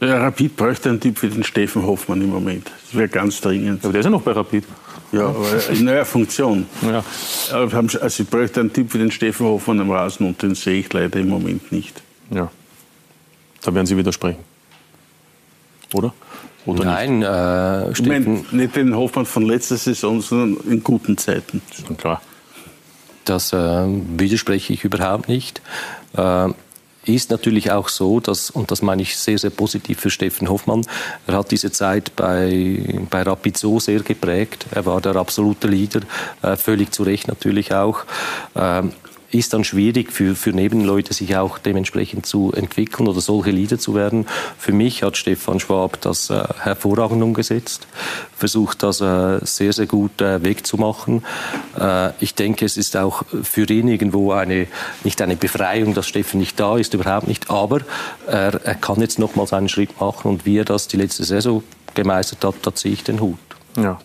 S3: Ja, Rapid bräuchte einen Typ wie den Steffen Hoffmann im Moment. Das wäre ganz dringend.
S1: Aber der ist ja noch bei Rapid.
S3: Ja, aber in neuer Funktion.
S1: Ja.
S3: Also ich bräuchte einen Typ wie den Steffen Hoffmann am Rasen und den sehe ich leider im Moment nicht.
S1: Ja. Da werden Sie widersprechen. Oder? Oder
S2: Nein, äh,
S3: Ich meine, nicht den Hoffmann von letzter Saison, sondern in guten Zeiten.
S1: nicht? Schon klar.
S2: Das äh, widerspreche ich überhaupt nicht. Äh, ist natürlich auch so, dass, und das meine ich sehr, sehr positiv für Steffen Hoffmann, er hat diese Zeit bei, bei Rapid so sehr geprägt. Er war der absolute Leader, äh, völlig zu Recht natürlich auch. Ähm, ist dann schwierig für, für Nebenleute, sich auch dementsprechend zu entwickeln oder solche Leader zu werden. Für mich hat Stefan Schwab das äh, hervorragend umgesetzt, versucht das äh, sehr, sehr gut äh, wegzumachen. Äh, ich denke, es ist auch für ihn irgendwo eine, nicht eine Befreiung, dass Steffen nicht da ist, überhaupt nicht, aber er, er kann jetzt nochmals einen Schritt machen und wie er das die letzte Saison gemeistert hat, da ziehe ich den Hut.
S1: Ja.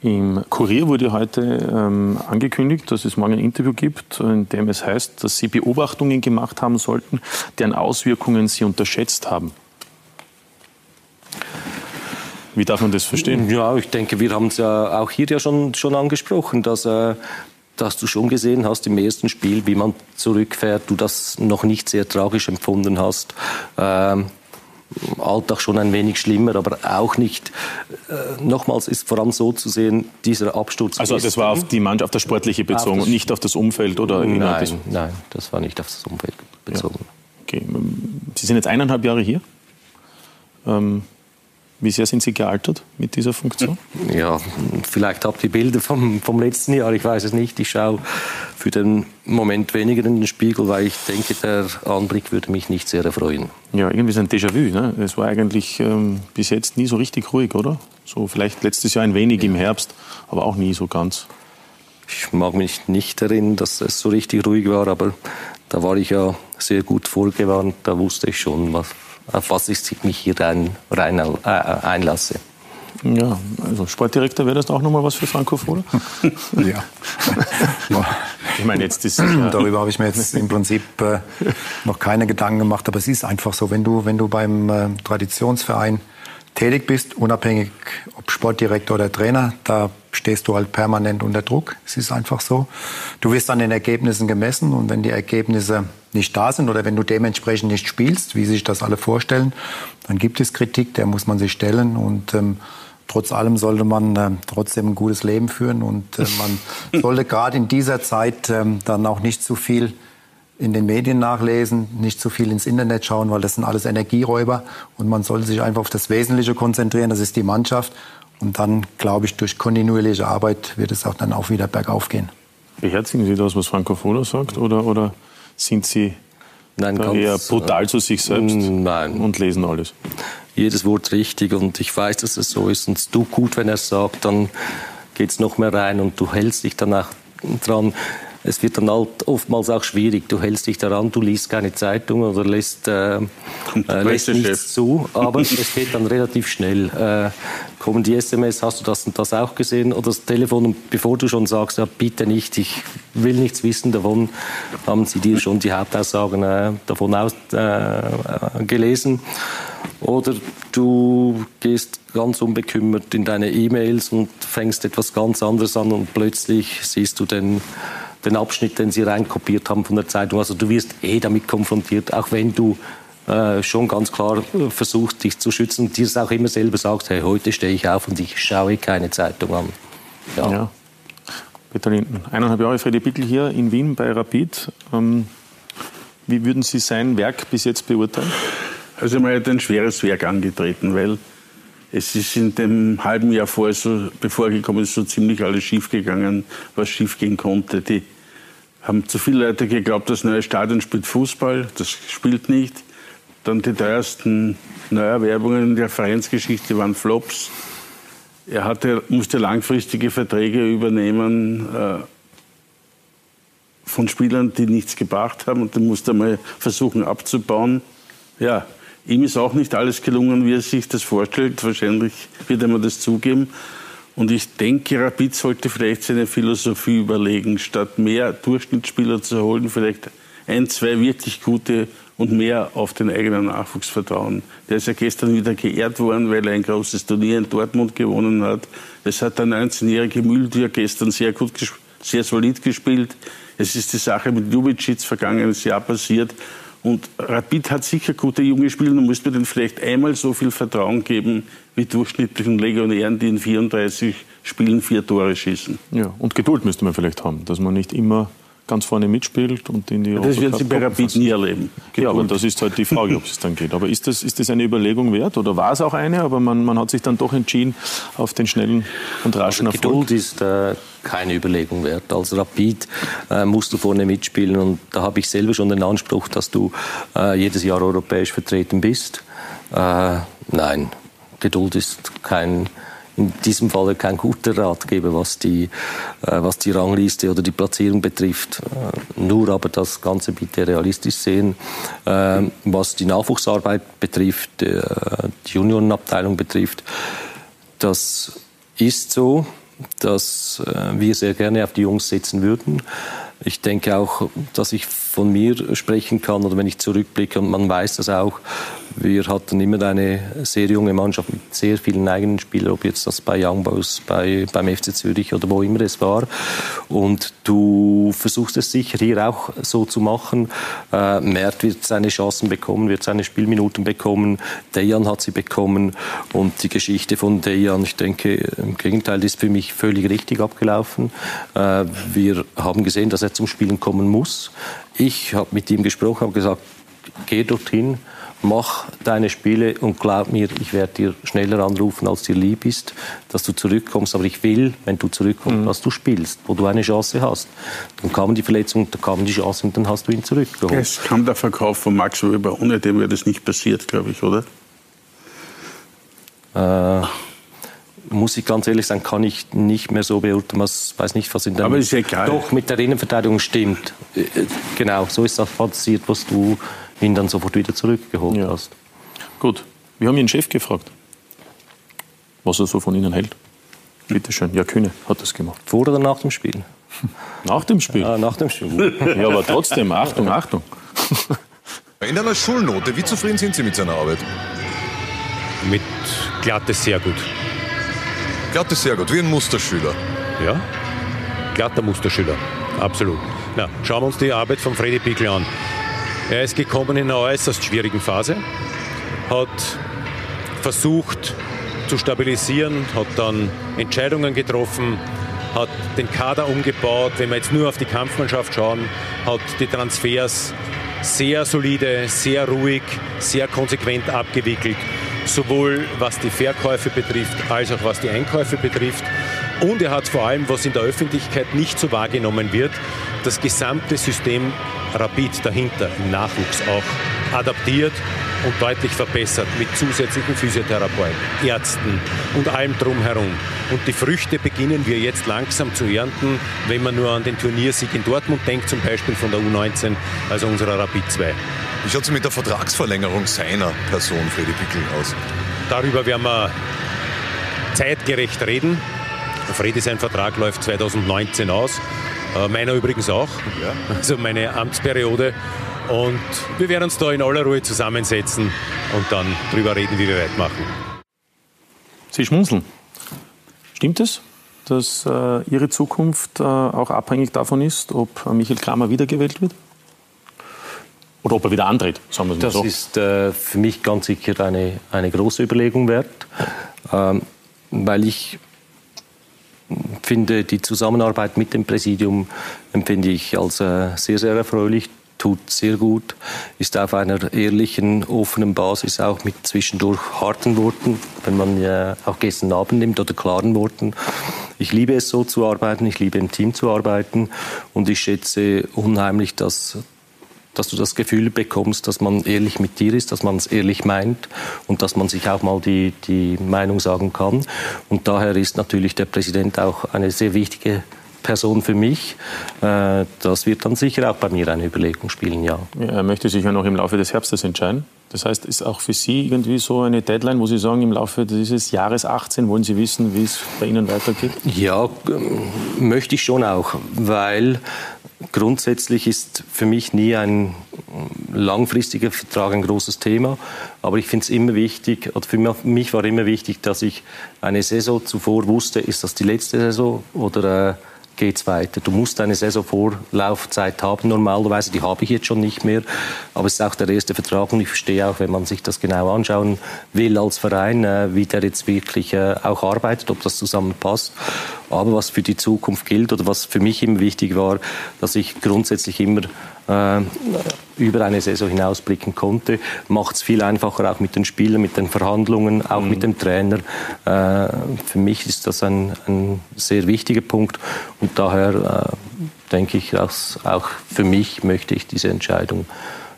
S1: Im Kurier wurde heute ähm, angekündigt, dass es morgen ein Interview gibt, in dem es heißt, dass Sie Beobachtungen gemacht haben sollten, deren Auswirkungen Sie unterschätzt haben. Wie darf man das verstehen?
S2: Ja, ich denke, wir haben es ja auch hier ja schon, schon angesprochen, dass, äh, dass du schon gesehen hast im ersten Spiel, wie man zurückfährt, du das noch nicht sehr tragisch empfunden hast. Ähm, Alltag schon ein wenig schlimmer, aber auch nicht. Äh, nochmals ist vor allem so zu sehen, dieser Absturz.
S1: Also das war auf die Mannschaft, auf das Sportliche bezogen
S2: das-
S1: und nicht auf das Umfeld oder innerhalb des-
S2: Nein, nein, das war nicht auf das Umfeld bezogen.
S1: Okay. Sie sind jetzt eineinhalb Jahre hier. Ähm, wie sehr sind Sie gealtert mit dieser Funktion?
S2: Ja, vielleicht habt ihr Bilder vom, vom letzten Jahr, ich weiß es nicht. Ich schaue für den Moment weniger in den Spiegel, weil ich denke, der Anblick würde mich nicht sehr erfreuen.
S1: Ja, irgendwie ist ein Déjà-vu. Ne? Es war eigentlich ähm, bis jetzt nie so richtig ruhig, oder? So vielleicht letztes Jahr ein wenig im Herbst, aber auch nie so ganz.
S2: Ich mag mich nicht erinnern, dass es so richtig ruhig war, aber da war ich ja sehr gut vorgewarnt. Da wusste ich schon, was, auf was ich mich hier rein, rein äh, einlasse.
S1: Ja, also Sportdirektor wäre das auch nochmal was für Franco Foda? *laughs*
S4: Ja. *laughs*
S1: Ich meine, jetzt ist ja,
S4: Darüber habe ich mir jetzt *laughs* im Prinzip äh, noch keine Gedanken gemacht, aber es ist einfach so, wenn du, wenn du beim äh, Traditionsverein tätig bist, unabhängig ob Sportdirektor oder Trainer, da stehst du halt permanent unter Druck. Es ist einfach so. Du wirst an den Ergebnissen gemessen und wenn die Ergebnisse nicht da sind oder wenn du dementsprechend nicht spielst, wie sich das alle vorstellen, dann gibt es Kritik, der muss man sich stellen und ähm, Trotz allem sollte man äh, trotzdem ein gutes Leben führen und äh, man *laughs* sollte gerade in dieser Zeit ähm, dann auch nicht zu viel in den Medien nachlesen, nicht zu viel ins Internet schauen, weil das sind alles Energieräuber und man sollte sich einfach auf das Wesentliche konzentrieren, das ist die Mannschaft und dann, glaube ich, durch kontinuierliche Arbeit wird es auch dann auch wieder bergauf gehen.
S1: beherzigen Sie das, was Franco Foda sagt, oder, oder sind Sie
S2: Nein,
S1: eher brutal zu sich selbst
S2: Nein.
S1: und lesen alles?
S2: Jedes Wort richtig und ich weiß, dass es so ist. Und es tut gut, wenn er es sagt, dann geht es noch mehr rein und du hältst dich danach dran. Es wird dann halt oftmals auch schwierig. Du hältst dich daran, du liest keine Zeitung oder lässt, äh, äh, lässt nichts zu, *laughs* aber es geht dann relativ schnell. Äh, kommen die SMS, hast du das und das auch gesehen? Oder das Telefon, und bevor du schon sagst, ja, bitte nicht, ich will nichts wissen davon, haben sie dir schon die Hauptaussagen äh, davon aus, äh, gelesen. Oder du gehst ganz unbekümmert in deine E-Mails und fängst etwas ganz anderes an und plötzlich siehst du den, den Abschnitt, den sie reinkopiert haben von der Zeitung. Also du wirst eh damit konfrontiert, auch wenn du äh, schon ganz klar versuchst, dich zu schützen und dir es auch immer selber sagst, hey, heute stehe ich auf und ich schaue keine Zeitung an. Ja.
S1: Ja. Peter Linden, eineinhalb Jahre Freddy Pickel hier in Wien bei Rapid. Ähm, wie würden Sie sein Werk bis jetzt beurteilen?
S3: Also man hat ein schweres Werk angetreten, weil es ist in dem halben Jahr vorher so, bevor gekommen ist, so ziemlich alles schiefgegangen, was schiefgehen konnte. Die haben zu viele Leute geglaubt, das neue Stadion spielt Fußball, das spielt nicht. Dann die teuersten Neuerwerbungen in der Vereinsgeschichte waren Flops. Er hatte, musste langfristige Verträge übernehmen äh, von Spielern, die nichts gebracht haben und dann musste er mal versuchen abzubauen. Ja, ihm ist auch nicht alles gelungen, wie er sich das vorstellt. Wahrscheinlich wird er mir das zugeben. Und ich denke, Rapid sollte vielleicht seine Philosophie überlegen, statt mehr Durchschnittsspieler zu holen, vielleicht ein, zwei wirklich gute und mehr auf den eigenen Nachwuchs vertrauen. Der ist ja gestern wieder geehrt worden, weil er ein großes Turnier in Dortmund gewonnen hat. Es hat der 19-jährige Mühltier gestern sehr gut, sehr solid gespielt. Es ist die Sache mit Ljubicic vergangenes Jahr passiert. Und Rapid hat sicher gute junge Spieler, du musst mir denen vielleicht einmal so viel Vertrauen geben wie durchschnittlichen Legionären, die in 34 Spielen vier Tore schießen.
S1: Ja, und Geduld müsste man vielleicht haben, dass man nicht immer ganz vorne mitspielt und in die
S3: Das werden Sie bei Rapid nie erleben.
S1: Geduld. Ja, aber das ist halt die Frage, ob es dann geht. Aber ist das, ist das eine Überlegung wert oder war es auch eine? Aber man, man hat sich dann doch entschieden auf den schnellen und raschen
S2: also
S1: Erfolg.
S2: Geduld ist äh, keine Überlegung wert. Als Rapid äh, musst du vorne mitspielen und da habe ich selber schon den Anspruch, dass du äh, jedes Jahr europäisch vertreten bist. Äh, nein, Geduld ist kein in diesem Fall kein guter Ratgeber, was die, äh, was die Rangliste oder die Platzierung betrifft. Äh, nur aber das Ganze bitte realistisch sehen. Äh, was die Nachwuchsarbeit betrifft, äh, die Juniorenabteilung betrifft, das ist so, dass wir sehr gerne auf die Jungs setzen würden. Ich denke auch, dass ich von mir sprechen kann oder wenn ich zurückblicke und man weiß das auch, wir hatten immer eine sehr junge Mannschaft mit sehr vielen eigenen Spielern, ob jetzt das bei Young Boys, bei, beim FC Zürich oder wo immer es war. Und du versuchst es sicher hier auch so zu machen. Äh, Mert wird seine Chancen bekommen, wird seine Spielminuten bekommen. Dejan hat sie bekommen. Und die Geschichte von Dejan, ich denke, im Gegenteil, ist für mich völlig richtig abgelaufen. Äh, wir haben gesehen, dass er zum Spielen kommen muss. Ich habe mit ihm gesprochen, habe gesagt, geh dorthin, mach deine Spiele und glaub mir, ich werde dir schneller anrufen, als dir lieb ist, dass du zurückkommst. Aber ich will, wenn du zurückkommst, mhm. dass du spielst, wo du eine Chance hast. Dann kam die Verletzung, dann kam die Chance und dann hast du ihn zurückgeholt.
S3: Es kam der Verkauf von Max Weber, ohne dem wäre das nicht passiert, glaube ich, oder?
S2: Äh, muss ich ganz ehrlich sagen, kann ich nicht mehr so beurteilen. Ich weiß nicht, was in der
S3: Aber ist egal.
S2: Doch, mit der Innenverteidigung stimmt. Äh, genau, so ist das passiert, was du ihn dann sofort wieder zurückgeholt ja. hast.
S1: Gut, wir haben Ihren Chef gefragt, was er so von Ihnen hält. Bitte schön. Ja, Kühne hat das gemacht.
S2: Vor oder nach dem Spiel? *laughs*
S1: Nach dem Spiel?
S2: Ah, nach dem Spiel.
S1: ja, aber trotzdem, Achtung, Achtung. *laughs*
S7: In einer Schulnote, wie zufrieden sind Sie mit seiner Arbeit?
S13: Mit Glatte sehr gut.
S7: Glatte sehr gut, wie ein Musterschüler.
S13: Ja, glatter Musterschüler, absolut. Na, schauen wir uns die Arbeit von Freddy Pickel an. Er ist gekommen in einer äußerst schwierigen Phase, hat versucht zu stabilisieren, hat dann Entscheidungen getroffen, hat den Kader umgebaut. Wenn wir jetzt nur auf die Kampfmannschaft schauen, hat die Transfers sehr solide, sehr ruhig, sehr konsequent abgewickelt, sowohl was die Verkäufe betrifft, als auch was die Einkäufe betrifft. Und er hat vor allem, was in der Öffentlichkeit nicht so wahrgenommen wird, das gesamte System Rapid dahinter im Nachwuchs auch adaptiert und deutlich verbessert mit zusätzlichen Physiotherapeuten, Ärzten und allem drumherum. Und die Früchte beginnen wir jetzt langsam zu ernten, wenn man nur an den Turniersieg in Dortmund denkt, zum Beispiel von der U19, also unserer Rapid 2.
S7: Wie schaut es mit der Vertragsverlängerung seiner Person, Freddy Pickel, aus?
S13: Darüber werden wir zeitgerecht reden. Freddy, sein Vertrag läuft 2019 aus. Äh, meiner übrigens auch. Ja. Also meine Amtsperiode. Und wir werden uns da in aller Ruhe zusammensetzen und dann drüber reden, wie wir weitermachen.
S1: Sie schmunzeln. Stimmt es, dass äh, Ihre Zukunft äh, auch abhängig davon ist, ob Michael Kramer wiedergewählt wird? Oder ob er wieder antritt,
S2: sagen wir das so. Das ist äh, für mich ganz sicher eine, eine große Überlegung wert, ähm, weil ich finde, die Zusammenarbeit mit dem Präsidium empfinde ich als äh, sehr, sehr erfreulich. tut sehr gut, ist auf einer ehrlichen, offenen Basis, auch mit zwischendurch harten Worten, wenn man ja auch gestern Abend nimmt, oder klaren Worten. Ich liebe es so zu arbeiten, ich liebe im Team zu arbeiten und ich schätze unheimlich, dass dass du das Gefühl bekommst, dass man ehrlich mit dir ist, dass man es ehrlich meint und dass man sich auch mal die, die Meinung sagen kann. Und daher ist natürlich der Präsident auch eine sehr wichtige Person für mich. Äh, das wird dann sicher auch bei mir eine Überlegung spielen, ja.
S1: ja er möchte sich ja noch im Laufe des Herbstes entscheiden. Das heißt, ist auch für Sie irgendwie so eine Deadline, wo Sie sagen, im Laufe dieses Jahres 18 wollen Sie wissen, wie es bei Ihnen weitergeht?
S2: Ja, möchte ich schon auch, weil grundsätzlich ist für mich nie ein langfristiger Vertrag ein großes Thema. Aber ich finde es immer wichtig, oder für mich war immer wichtig, dass ich eine Saison zuvor wusste, ist das die letzte Saison oder äh, geht weiter. Du musst eine Saisonvorlaufzeit haben, normalerweise, die habe ich jetzt schon nicht mehr, aber es ist auch der erste Vertrag und ich verstehe auch, wenn man sich das genau anschauen will als Verein, äh, wie der jetzt wirklich äh, auch arbeitet, ob das zusammenpasst. Aber was für die Zukunft gilt oder was für mich immer wichtig war, dass ich grundsätzlich immer äh, über eine Saison hinausblicken konnte, macht es viel einfacher auch mit den Spielern, mit den Verhandlungen, auch mhm. mit dem Trainer. Äh, für mich ist das ein, ein, sehr wichtiger Punkt und daher äh, denke ich, dass auch für mich möchte ich diese Entscheidung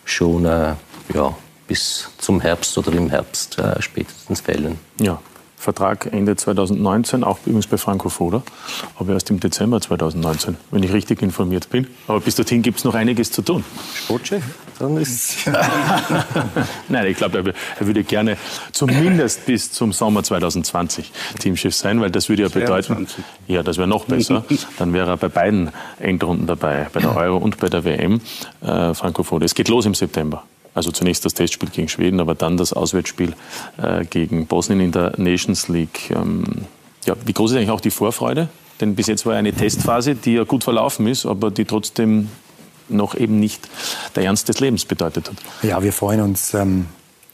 S2: schon äh, ja, bis zum Herbst oder im Herbst äh, spätestens fällen.
S1: Ja, Vertrag Ende 2019, auch übrigens bei Franco Foda, aber erst im Dezember 2019, wenn ich richtig informiert bin. Aber bis dorthin gibt es noch einiges zu tun.
S2: Sportchef? Dann ist *laughs*
S1: Nein, ich glaube, er, würde gerne zumindest bis zum Sommer 2020 Teamchef sein, weil das würde ja bedeuten, ja, das wäre noch besser. Dann wäre er bei beiden Endrunden dabei, bei der *laughs* Euro und bei der WM. Äh, Franco Foda. Es geht los im September. Also zunächst das Testspiel gegen Schweden, aber dann das Auswärtsspiel äh, gegen Bosnien in der Nations League. Ähm, ja, wie groß ist eigentlich auch die Vorfreude? Denn bis jetzt war eine Testphase, die ja gut verlaufen ist, aber die trotzdem noch eben nicht der Ernst des Lebens bedeutet hat.
S4: Ja, wir freuen uns, ähm,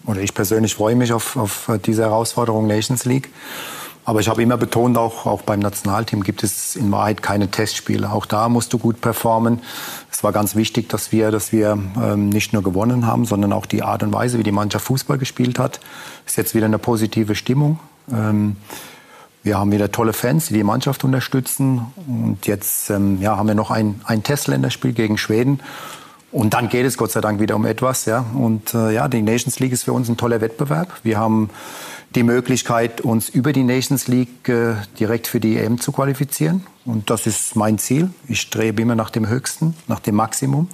S4: oder ich persönlich freue mich auf, auf diese Herausforderung Nations League. Aber ich habe immer betont, auch, auch beim Nationalteam gibt es in Wahrheit keine Testspiele. Auch da musst du gut performen. Es war ganz wichtig, dass wir, dass wir ähm, nicht nur gewonnen haben, sondern auch die Art und Weise, wie die Mannschaft Fußball gespielt hat. Ist jetzt wieder eine positive Stimmung. Ähm, wir haben wieder tolle Fans, die die Mannschaft unterstützen. Und jetzt ähm, ja, haben wir noch ein, ein Testländerspiel gegen Schweden. Und dann geht es Gott sei Dank wieder um etwas. Ja. Und äh, ja, die Nations League ist für uns ein toller Wettbewerb. Wir haben die Möglichkeit, uns über die Nations League äh, direkt für die EM zu qualifizieren. Und das ist mein Ziel. Ich strebe immer nach dem Höchsten, nach dem Maximum.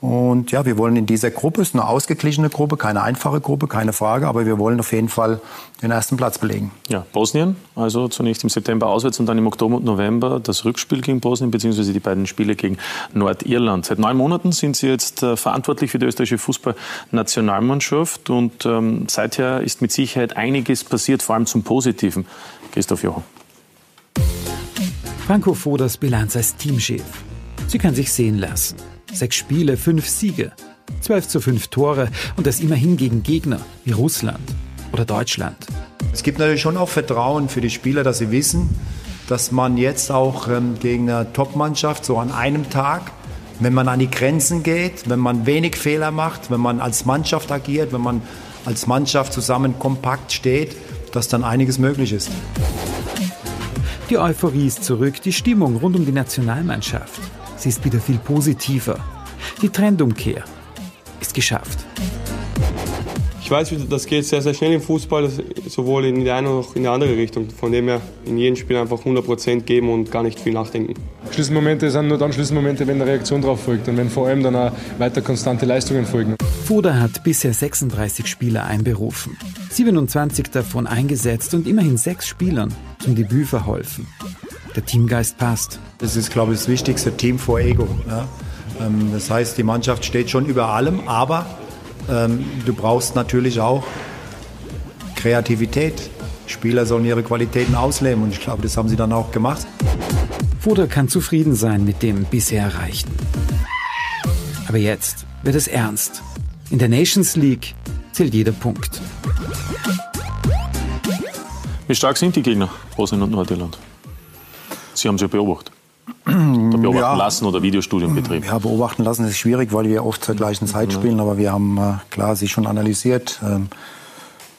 S4: Und ja, wir wollen in dieser Gruppe, es ist eine ausgeglichene Gruppe, keine einfache Gruppe, keine Frage, aber wir wollen auf jeden Fall den ersten Platz belegen.
S1: Ja, Bosnien, also zunächst im September auswärts und dann im Oktober und November das Rückspiel gegen Bosnien, beziehungsweise die beiden Spiele gegen Nordirland. Seit neun Monaten sind Sie jetzt äh, verantwortlich für die österreichische Fußballnationalmannschaft und ähm, seither ist mit Sicherheit einiges passiert, vor allem zum Positiven. Christoph Jochen.
S5: Franco Foders Bilanz als Teamchef. Sie kann sich sehen lassen. Sechs Spiele, fünf Siege, 12 zu 5 Tore und das immerhin gegen Gegner wie Russland oder Deutschland.
S4: Es gibt natürlich schon auch Vertrauen für die Spieler, dass sie wissen, dass man jetzt auch ähm, gegen eine Top-Mannschaft so an einem Tag, wenn man an die Grenzen geht, wenn man wenig Fehler macht, wenn man als Mannschaft agiert, wenn man als Mannschaft zusammen kompakt steht, dass dann einiges möglich ist.
S5: Die Euphorie ist zurück, die Stimmung rund um die Nationalmannschaft. Sie ist wieder viel positiver. Die Trendumkehr ist geschafft.
S14: Ich weiß, das geht sehr, sehr schnell im Fußball, sowohl in die eine als auch in die andere Richtung. Von dem her in jedem Spiel einfach 100% geben und gar nicht viel nachdenken.
S15: Schlüsselmomente sind nur dann Schlüsselmomente, wenn eine Reaktion darauf folgt und wenn vor allem dann auch weiter konstante Leistungen folgen.
S5: Foda hat bisher 36 Spieler einberufen, 27 davon eingesetzt und immerhin sechs Spielern zum Debüt verholfen. Der Teamgeist passt.
S4: Das ist, glaube ich, das Wichtigste, Team vor Ego. Ja? Ähm, das heißt, die Mannschaft steht schon über allem, aber ähm, du brauchst natürlich auch Kreativität. Spieler sollen ihre Qualitäten ausleben und ich glaube, das haben sie dann auch gemacht.
S5: Foda kann zufrieden sein mit dem bisher Erreichten. Aber jetzt wird es ernst. In der Nations League zählt jeder Punkt.
S1: Wie stark sind die Gegner, Bosnien und Nordirland? Sie haben sie beobachtet. Da beobachten ja, lassen oder Videostudium betrieben?
S4: Ja, beobachten lassen ist schwierig, weil wir oft zur gleichen Zeit spielen. Aber wir haben äh, klar sie schon analysiert. Ähm,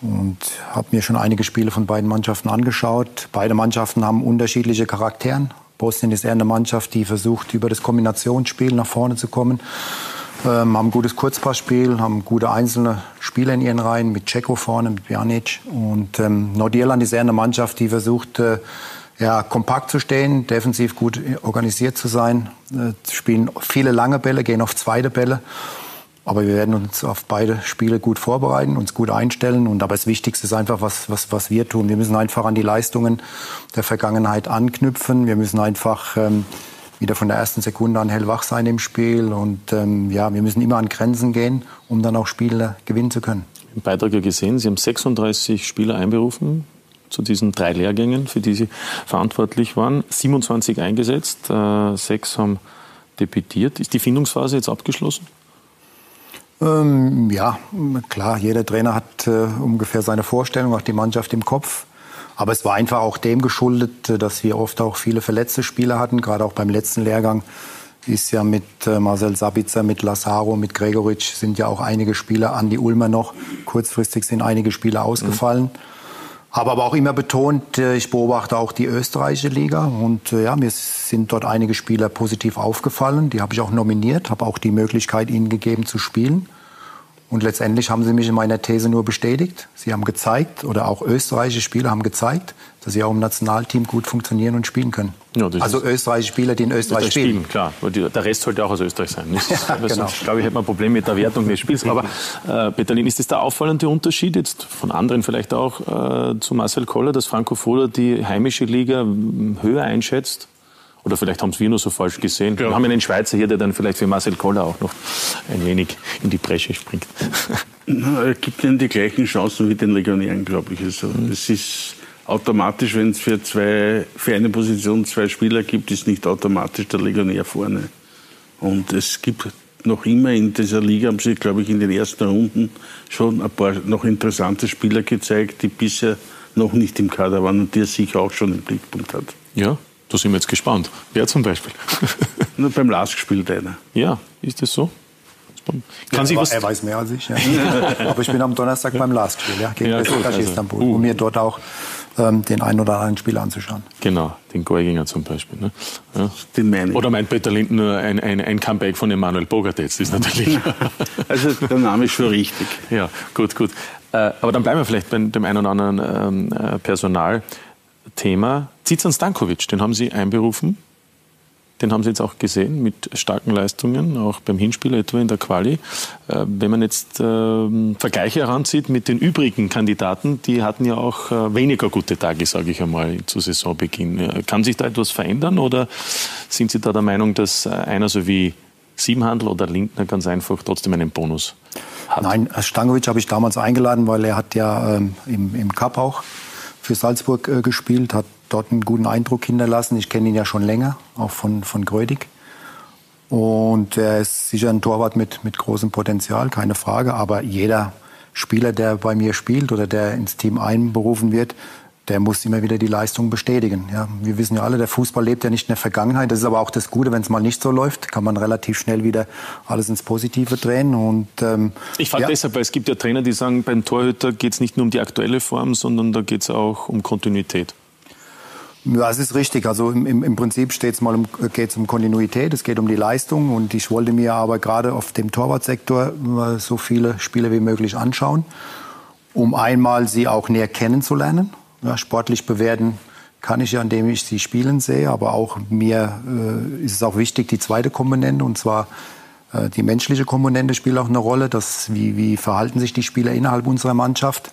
S4: und habe mir schon einige Spiele von beiden Mannschaften angeschaut. Beide Mannschaften haben unterschiedliche Charakteren. Bosnien ist eher eine Mannschaft, die versucht, über das Kombinationsspiel nach vorne zu kommen. Ähm, haben ein gutes Kurzpassspiel, haben gute einzelne Spieler in ihren Reihen, mit Ceko vorne, mit Pjanic. Und ähm, Nordirland ist eher eine Mannschaft, die versucht, äh, ja, kompakt zu stehen, defensiv gut organisiert zu sein, äh, spielen viele lange Bälle, gehen auf zweite Bälle. Aber wir werden uns auf beide Spiele gut vorbereiten, uns gut einstellen. Und aber das Wichtigste ist einfach, was, was, was wir tun. Wir müssen einfach an die Leistungen der Vergangenheit anknüpfen. Wir müssen einfach ähm, wieder von der ersten Sekunde an hellwach sein im Spiel. Und ähm, ja, wir müssen immer an Grenzen gehen, um dann auch Spiele gewinnen zu können.
S1: Im Beitrag gesehen, Sie haben 36 Spieler einberufen zu diesen drei Lehrgängen, für die Sie verantwortlich waren. 27 eingesetzt, äh, sechs haben debütiert. Ist die Findungsphase jetzt abgeschlossen?
S4: Ähm, ja, klar, jeder Trainer hat äh, ungefähr seine Vorstellung, auch die Mannschaft im Kopf. Aber es war einfach auch dem geschuldet, äh, dass wir oft auch viele verletzte Spieler hatten. Gerade auch beim letzten Lehrgang ist ja mit äh, Marcel Sabitzer, mit Lazaro, mit Gregoritsch sind ja auch einige Spieler, Andi Ulmer noch. Kurzfristig sind einige Spieler ausgefallen. Mhm. Habe aber auch immer betont, äh, ich beobachte auch die österreichische Liga und ja, mir sind dort einige Spieler positiv aufgefallen. Die habe ich auch nominiert, habe auch die Möglichkeit ihnen gegeben zu spielen. Und letztendlich haben sie mich in meiner These nur bestätigt. Sie haben gezeigt, oder auch österreichische Spieler haben gezeigt, dass sie auch im Nationalteam gut funktionieren und spielen können. Ja, also österreichische Spieler, die in Österreich spielen. spielen.
S1: Klar, der Rest sollte auch aus Österreich sein. Nicht? *laughs* Ja, genau. Sonst, glaube ich, hätte man ein Problem mit der Wertung des Spiels. Aber äh, Peterlin, ist das der auffallende Unterschied jetzt von anderen vielleicht auch äh, zu Marcel Koller, dass Franco Foda die heimische Liga höher einschätzt? Oder vielleicht haben es wir nur so falsch gesehen. Ja. Wir haben einen Schweizer hier, der dann vielleicht für Marcel Koller auch noch ein wenig in die Bresche springt. *laughs*
S3: Na, er gibt ihnen die gleichen Chancen wie den Legionären, glaube ich. Also, mhm. Es ist automatisch, wenn es für, zwei, für eine Position zwei Spieler gibt, ist nicht automatisch der Legionär vorne. Und es gibt noch immer in dieser Liga, haben sie, glaube ich, in den ersten Runden schon ein paar noch interessante Spieler gezeigt, die bisher noch nicht im Kader waren und die er sicher auch schon im Blickpunkt hat.
S1: Ja, da sind wir jetzt gespannt. Wer zum Beispiel?
S3: Nur beim Last gespielt einer.
S1: Ja, ist das so?
S4: Kann ja, er, er weiß mehr als ich. Ja. *laughs* Aber ich bin am Donnerstag beim Last Spiel ja, gegen ja, Besiktas also, Istanbul, uh. um mir dort auch ähm, den einen oder anderen Spieler anzuschauen.
S1: Genau, den Goiginger zum Beispiel. Ne? Ja. Den meine ich. Oder meint Peter Linden nur ein, ein, ein Comeback von Emanuel Bogartetz? ist natürlich. *laughs*
S3: also der Name ist schon richtig.
S1: Ja, gut, gut. Äh, aber dann bleiben wir vielleicht bei dem einen oder anderen ähm, äh, Personal. Thema. Zizan Stankovic, den haben Sie einberufen. Den haben Sie jetzt auch gesehen mit starken Leistungen, auch beim Hinspiel etwa in der Quali. Äh, wenn man jetzt äh, Vergleiche heranzieht mit den übrigen Kandidaten, die hatten ja auch äh, weniger gute Tage, sage ich einmal, zu Saisonbeginn. Äh, kann sich da etwas verändern oder sind Sie da der Meinung, dass einer so wie Siebenhandel oder Lindner ganz einfach trotzdem einen Bonus hat?
S4: Nein, Stankovic habe ich damals eingeladen, weil er hat ja ähm, im, Cup auch für Salzburg gespielt, hat dort einen guten Eindruck hinterlassen. Ich kenne ihn ja schon länger, auch von, von Grödig. Und er ist sicher ein Torwart mit, mit großem Potenzial, keine Frage. Aber jeder Spieler, der bei mir spielt oder der ins Team einberufen wird, der muss immer wieder die Leistung bestätigen. Ja, wir wissen ja alle, der Fußball lebt ja nicht in der Vergangenheit. Das ist aber auch das Gute, wenn es mal nicht so läuft, kann man relativ schnell wieder alles ins Positive drehen. Und, ähm,
S1: ich frage ja. deshalb, weil es gibt ja Trainer, die sagen, beim Torhüter geht es nicht nur um die aktuelle Form, sondern da geht es auch um Kontinuität.
S4: Ja, es ist richtig. Also im, im, Prinzip um, geht es um Kontinuität, es geht um die Leistung. Und ich wollte mir aber gerade auf dem Torwartsektor so viele Spiele wie möglich anschauen, um einmal sie auch näher kennenzulernen ja, sportlich bewerten kann ich ja, indem ich sie spielen sehe, aber auch mir äh, ist es auch wichtig, die zweite Komponente, und zwar äh, die menschliche Komponente spielt auch eine Rolle, das, wie, wie verhalten sich die Spieler innerhalb unserer Mannschaft.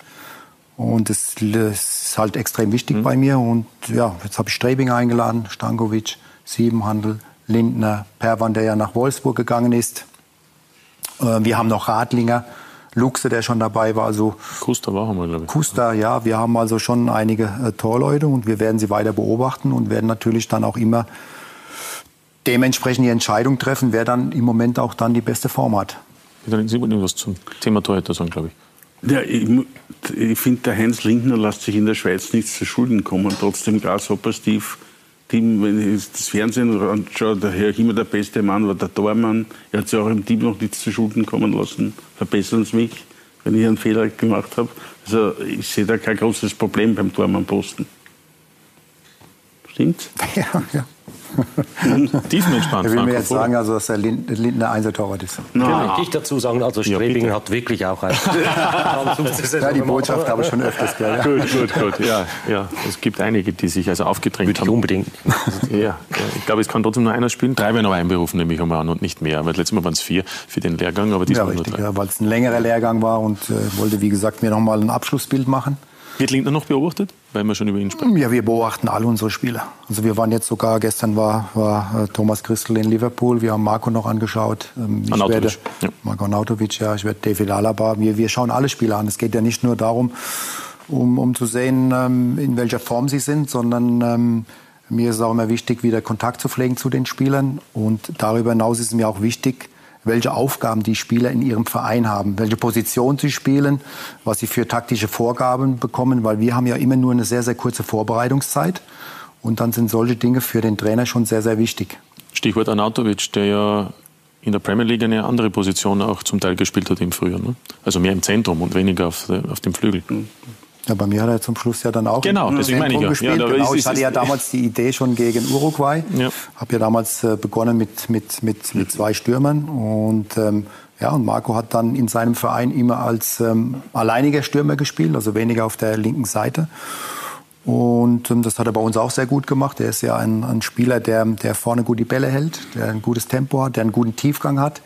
S4: Und das, das ist halt extrem wichtig mhm. bei mir. Und ja, jetzt habe ich Strebing eingeladen, Stankovic, Siebenhandel, Lindner, Perwan, der ja nach Wolfsburg gegangen ist. Äh, wir haben noch Radlinger, Luxe, der schon dabei war. Also
S1: Kuster war haben wir, glaube ich.
S4: Kuster, ja. Wir haben also schon einige äh, Torleute und wir werden sie weiter beobachten und werden natürlich dann auch immer dementsprechend die Entscheidung treffen, wer dann im Moment auch dann die beste Form hat.
S1: Sie wollten irgendwas zum Thema Torhüter sagen, glaube ich.
S3: Ja, ich, ich finde, der Heinz Lindner lässt sich in der Schweiz nichts zu Schulden kommen. Trotzdem Grasshopper Steve Team, wenn ich das Fernsehen anschaue, Herr immer der beste Mann war der Tormann. Er hat sich auch im Team noch nichts zu Schulden kommen lassen. Verbessern Sie mich, wenn ich einen Fehler gemacht habe. Also ich sehe da kein großes Problem beim Tormann-Posten. Stimmt's? *laughs*
S4: Ja, ja.
S1: Tiefenentspannt.
S4: Ich will mir jetzt sagen, also, dass der Lind- Lindner Einzeltorwart ist.
S2: Kann ich dazu sagen, also Strebingen hat wirklich auch ein. *laughs*
S4: Ja, die Botschaft habe ich schon öfters gehört. ja.
S1: Gut, gut, gut. Ja, ja. Es gibt einige, die sich also aufgedrängt
S2: Würde ich
S1: haben.
S2: unbedingt.
S1: Ja, ja, ich glaube, es kann trotzdem nur einer spielen. Drei werden aber einberufen, nehme ich einmal an, und nicht mehr. Weil letztes Mal waren es vier für den Lehrgang, aber
S4: Ja,
S1: diesmal nur
S4: richtig,
S1: drei.
S4: ja, weil es ein längerer Lehrgang war und äh, wollte, wie gesagt, mir nochmal ein Abschlussbild machen.
S1: Wird Lindner noch beobachtet, weil wir schon über ihn sprechen?
S4: Ja, wir beobachten alle unsere Spieler. Also wir waren jetzt sogar, gestern war, war äh, Thomas Christel in Liverpool, wir haben Marco noch angeschaut. Ähm, ich werde,
S1: ja.
S4: Marco Arnautovic, ja, ich werde David Alaba. Wir, wir schauen alle Spieler an. Es geht ja nicht nur darum, um, um zu sehen, ähm, in welcher Form sie sind, sondern ähm, mir ist es auch immer wichtig, wieder Kontakt zu pflegen zu den Spielern. Und darüber hinaus ist mir auch wichtig, welche Aufgaben die Spieler in ihrem Verein haben, welche Position sie spielen, was sie für taktische Vorgaben bekommen, weil wir haben ja immer nur eine sehr, sehr kurze Vorbereitungszeit. Und dann sind solche Dinge für den Trainer schon sehr, sehr wichtig.
S1: Stichwort Arnautovic, der ja in der Premier League eine andere Position auch zum Teil gespielt hat im Frühjahr. Ne? Also mehr im Zentrum und weniger auf, auf dem Flügel.
S4: Ja, bei mir hat er zum Schluss ja dann auch
S1: Genau, deswegen meine ich ja. Ja,
S4: gespielt.
S1: da
S4: genau, ich hatte ja damals die Idee schon gegen Uruguay.
S1: Ja.
S4: Habe ja damals äh, begonnen mit, mit, mit, mit zwei Stürmern. Und, ähm, ja, und Marco hat dann in seinem Verein immer als ähm, alleiniger Stürmer gespielt, also weniger auf der linken Seite. Und ähm, das hat er bei uns auch sehr gut gemacht. Er ist ja ein, ein Spieler, der, der vorne gut die Bälle hält, der ein gutes Tempo hat, der einen guten Tiefgang hat,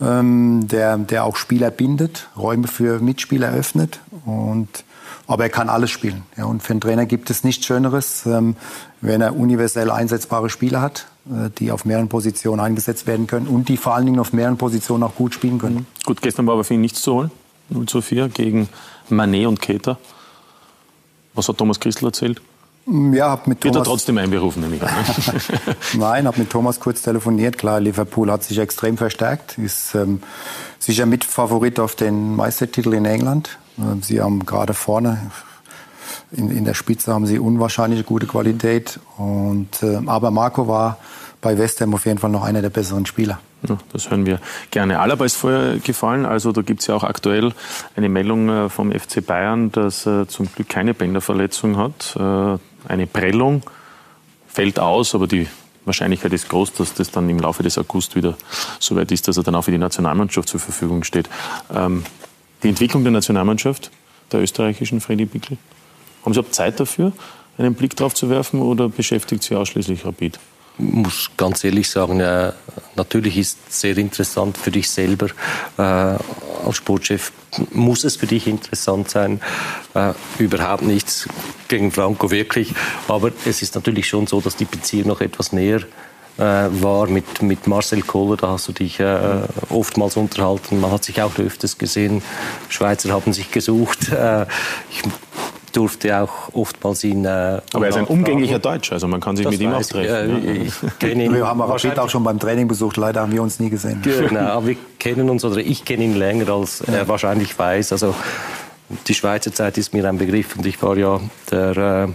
S4: ähm, der, der auch Spieler bindet, Räume für Mitspieler öffnet. Und, aber er kann alles spielen. Ja, und für einen Trainer gibt es nichts Schöneres, ähm, wenn er universell einsetzbare Spieler hat, äh, die auf mehreren Positionen eingesetzt werden können und die vor allen Dingen auf mehreren Positionen auch gut spielen können.
S1: Gut, gestern war aber für ihn nichts zu holen. 0 zu 4 gegen Manet und Keter. Was hat Thomas Christel erzählt?
S4: Ja, hab mit
S1: Wird er
S4: Thomas,
S1: trotzdem einberufen, nehme ich an. ne? *laughs* *laughs*
S4: Nein, habe mit Thomas kurz telefoniert. Klar, Liverpool hat sich extrem verstärkt, ist ähm, sicher Mitfavorit auf den Meistertitel in England. Ähm, Sie haben gerade vorne in, in der Spitze haben sie unwahrscheinlich gute Qualität. Und, äh, aber Marco war bei West Ham auf jeden Fall noch einer der besseren Spieler.
S1: Ja, das hören wir gerne. Alaba ist vorher gefallen. Also da gibt es ja auch aktuell eine Meldung äh, vom FC Bayern, dass er zum Glück keine Bänderverletzung hat. Äh, Eine Prellung fällt aus, aber die Wahrscheinlichkeit ist groß, dass das dann im Laufe des August wieder so weit ist, dass er dann auch für die Nationalmannschaft zur Verfügung steht. Ähm, Die Entwicklung der Nationalmannschaft, der österreichischen Freddy Bickel, haben Sie überhaupt Zeit dafür, einen Blick drauf zu werfen oder beschäftigt Sie ausschließlich Rapid?
S2: muss ganz ehrlich sagen, äh, natürlich ist es sehr interessant für dich selber. Äh, als Sportchef muss es für dich interessant sein. Äh, überhaupt nichts gegen Franco wirklich. Aber es ist natürlich schon so, dass die Beziehung noch etwas näher äh, war mit, mit Marcel Kohler. Da hast du dich äh, oftmals unterhalten. Man hat sich auch öfters gesehen. Schweizer haben sich gesucht. Äh, ich durfte auch oftmals ihn. Äh,
S1: Aber er ist ein umgänglicher Deutscher, also man kann sich
S2: Das
S1: mit ihm auch treffen.
S2: Äh,
S1: ja.
S2: ihn
S4: Wir haben
S2: wahrscheinlich-
S4: auch schon beim Training besucht. Leider haben wir uns nie gesehen.
S2: Genau, *laughs* wir kennen uns oder ich kenne ihn länger, als er wahrscheinlich weiß. Also die Schweizer Zeit ist mir ein Begriff und ich war ja der äh,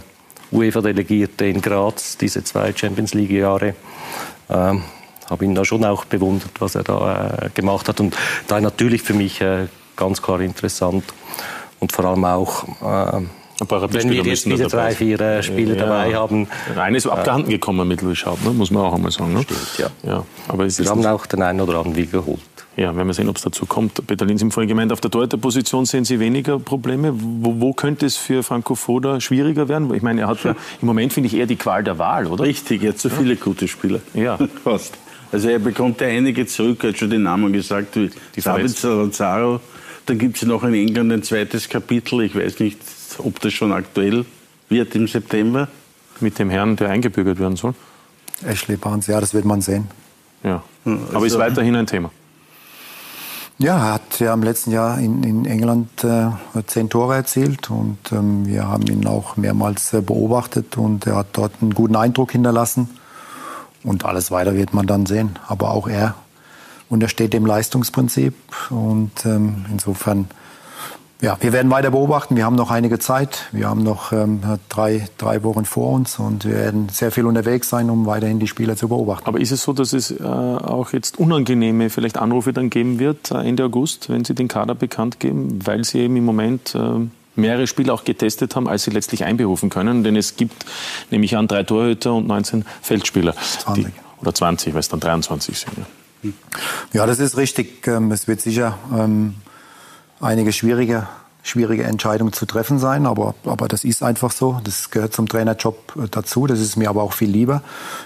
S2: UEFA-Delegierte in Graz diese zwei Champions League-Jahre. Ähm, habe ihn da schon auch bewundert, was er da äh, gemacht hat und da natürlich für mich äh, ganz klar interessant und vor allem auch äh, wenn wir jetzt wieder
S1: dabei
S2: drei, vier äh, Spieler
S1: Ja.
S2: dabei haben.
S1: Der eine ist abgehanden gekommen mit Louis Schaub, ne? muss man auch einmal sagen. Ne?
S2: Stimmt, ja.
S1: ja. Aber
S2: Wir haben auch den einen oder anderen Weg geholt.
S1: Ja, werden wir sehen, ob es dazu kommt. Peter Linz im vorhin gemeint, auf der Torhüterposition sehen Sie weniger Probleme. Wo, wo könnte es für Franco Foda schwieriger werden? Ich meine, er hat ja im Moment, finde ich, eher die Qual der Wahl, oder?
S3: Richtig, er hat so viele gute Spieler.
S1: Ja. *laughs*
S3: Fast. Also er bekommt ja einige zurück, er hat schon den Namen gesagt, wie
S1: Die
S3: Sabitzer Lazaro. Dann gibt es noch in England ein zweites Kapitel, ich weiß nicht, ob das schon aktuell wird im September.
S1: Mit dem Herrn, der eingebürgert werden soll.
S4: Ashley Barnes, ja, das wird man sehen.
S1: Ja. Aber
S3: also-
S1: ist weiterhin ein Thema.
S4: Ja, er hat ja im letzten Jahr in, in England äh, zehn Tore erzielt und ähm, wir haben ihn auch mehrmals äh, beobachtet und er hat dort einen guten Eindruck hinterlassen. Und alles weiter wird man dann sehen. Aber auch er untersteht dem Leistungsprinzip und ähm, insofern Ja, wir werden weiter beobachten. Wir haben noch einige Zeit. Wir haben noch ähm, drei, drei Wochen vor uns und wir werden sehr viel unterwegs sein, um weiterhin die Spieler zu beobachten.
S1: Aber ist es so, dass es äh, auch jetzt unangenehme vielleicht Anrufe dann geben wird äh, Ende August, wenn Sie den Kader bekannt geben, weil Sie eben im Moment äh, mehrere Spieler auch getestet haben, als sie letztlich einberufen können? Denn es gibt nämlich an drei Torhüter und 19 Feldspieler.
S4: 20.
S1: Die, oder 20, weil es dann 23 sind. Ja,
S4: ja das ist richtig. Ähm, es wird sicher ähm, einige schwierige, schwierige Entscheidungen zu treffen sein, aber, aber das ist einfach so. Das gehört zum Trainerjob äh, dazu. Das ist mir aber auch viel lieber.